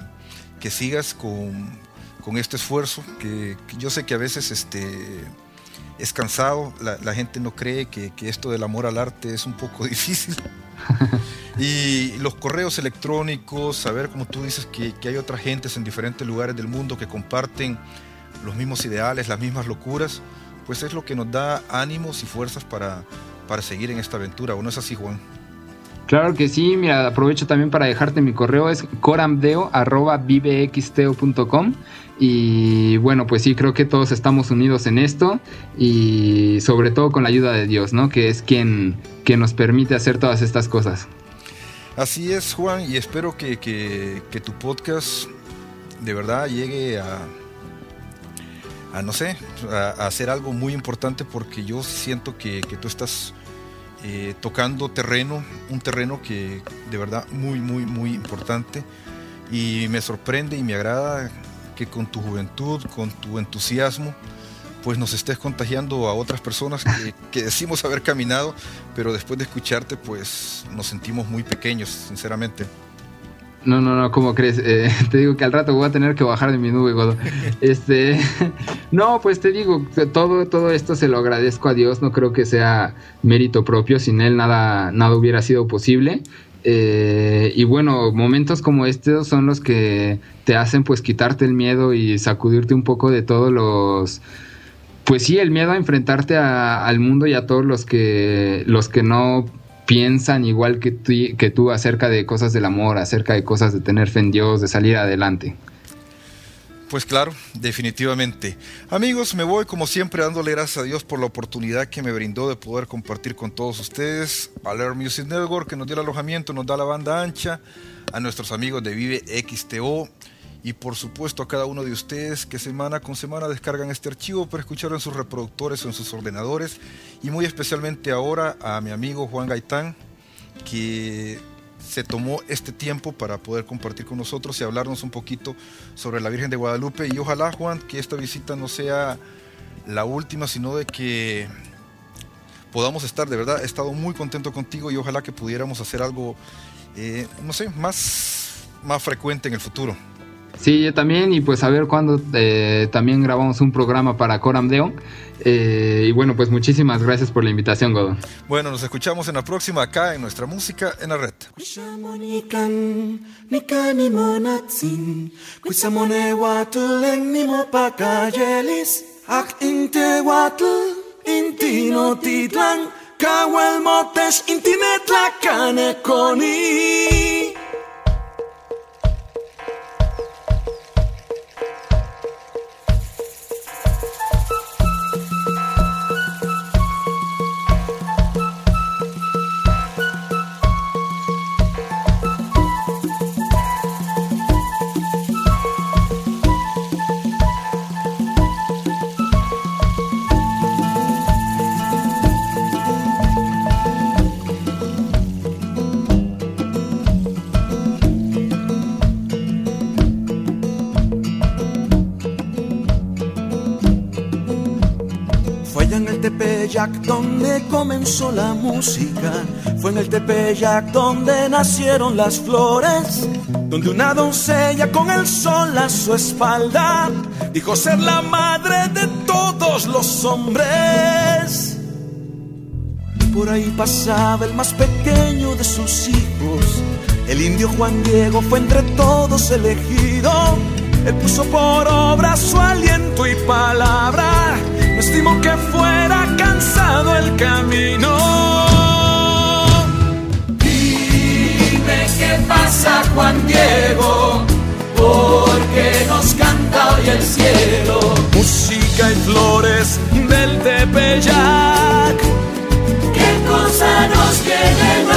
que sigas con, con, este esfuerzo, que, yo sé que a veces este, es cansado, la, la gente no cree que, que, esto del amor al arte es un poco difícil. y los correos electrónicos, saber como tú dices que, que hay otras gentes en diferentes lugares del mundo que comparten los mismos ideales, las mismas locuras pues es lo que nos da ánimos y fuerzas para, para seguir en esta aventura. ¿O no es así, Juan? Claro que sí, mira, aprovecho también para dejarte mi correo, es coramdeo.vivexteo.com y bueno, pues sí, creo que todos estamos unidos en esto y sobre todo con la ayuda de Dios, ¿no? Que es quien, nos permite hacer todas estas cosas. Así es, Juan, y espero que, que, tu podcast de verdad llegue a, a no sé, a, a, hacer algo muy importante porque yo siento que, que tú estás eh, tocando terreno, un terreno que de verdad muy, muy, muy importante y me sorprende y me agrada que con tu juventud, con tu entusiasmo, pues nos estés contagiando a otras personas que, que decimos haber caminado, pero después de escucharte pues nos sentimos muy pequeños, sinceramente. No, no, no, ¿cómo crees? Eh, te digo que al rato voy a tener que bajar de mi nube, Godo. Este, no, pues te digo, todo, todo esto se lo agradezco a Dios, no creo que sea mérito propio, sin Él nada, nada hubiera sido posible. Eh, y bueno, momentos como estos son los que te hacen pues quitarte el miedo y sacudirte un poco de todos los... Pues sí, el miedo a enfrentarte a, al mundo y a todos los que, los que no piensan igual que tú, que tú acerca de cosas del amor, acerca de cosas de tener fe en Dios, de salir adelante. Pues claro, definitivamente. Amigos, me voy como siempre dándole gracias a Dios por la oportunidad que me brindó de poder compartir con todos ustedes, a Lear Music Network que nos dio el alojamiento, nos da la banda ancha, a nuestros amigos de Vive XTO y por supuesto a cada uno de ustedes que semana con semana descargan este archivo para escucharlo en sus reproductores o en sus ordenadores y muy especialmente ahora a mi amigo Juan Gaitán que se tomó este tiempo para poder compartir con nosotros y hablarnos un poquito sobre la Virgen de Guadalupe y ojalá Juan que esta visita no sea la última sino de que podamos estar de verdad he estado muy contento contigo y ojalá que pudiéramos hacer algo eh, no sé más más frecuente en el futuro Sí, yo también, y pues a ver cuándo eh, también grabamos un programa para Coramdeo. Eh, y bueno, pues muchísimas gracias por la invitación, Godo. Bueno, nos escuchamos en la próxima acá en nuestra música en la red. Kawel motes intimet la kane koni Donde comenzó la música. Fue en el Tepeyac donde nacieron las flores. Donde una doncella con el sol a su espalda dijo ser la madre de todos los hombres. Por ahí pasaba el más pequeño de sus hijos. El indio Juan Diego fue entre todos elegido. Él puso por obra su aliento y palabra. No estimó que fuera cansado el camino. Dime qué pasa, Juan Diego, porque nos canta hoy el cielo. Música y flores del Tepeyac. ¿Qué cosa nos vienen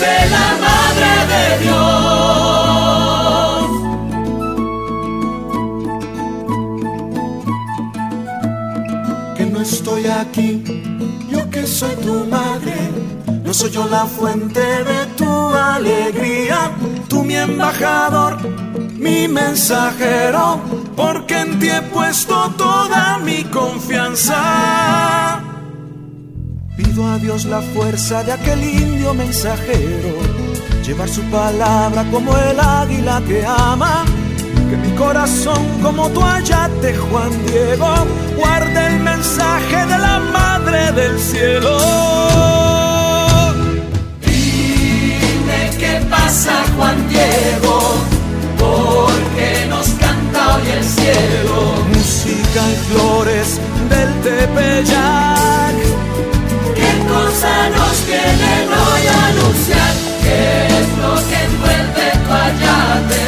dice la Madre de Dios? que no estoy aquí, yo que soy tu madre, no soy yo la fuente de tu alegría, tú mi embajador, mi mensajero, porque en ti he puesto toda mi confianza. Pido a Dios la fuerza de aquel indio mensajero, llevar su palabra como el águila que ama. Que mi corazón como tu ayate, Juan Diego, guarde el mensaje de la Madre del Cielo. Dime qué pasa, Juan Diego, porque nos canta hoy el cielo. Música y flores del Tepeyac. ¿Qué cosa nos vienen hoy a anunciar? ¿Qué es lo que envuelve tu ayate?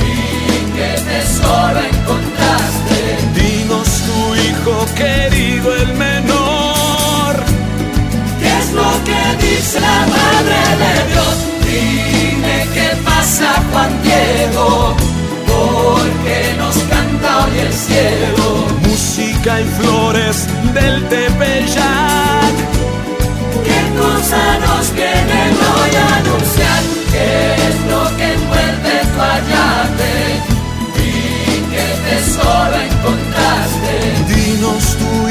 ¿Y qué tesoro encontraste? Dinos tu hijo querido, el menor. ¿Qué es lo que dice la Madre de Dios? Dime qué pasa, Juan Diego, porque nos canta hoy el cielo. Música y flores del Tepeyac. ¿Qué cosa nos vienen hoy a anunciar? ¿Qué es lo que envuelve tu ayate? ¿Y qué tesoro encontraste? Dinos tu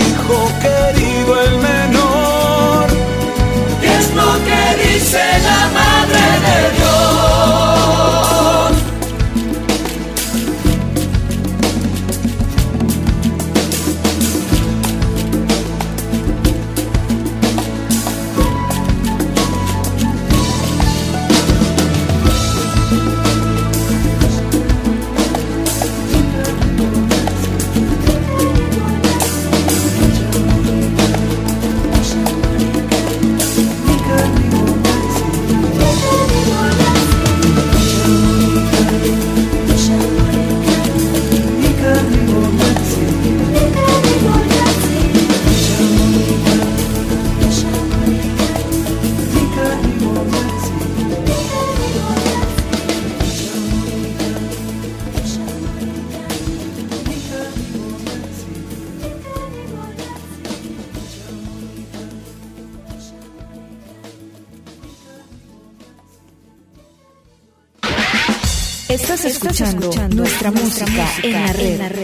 Música en la red.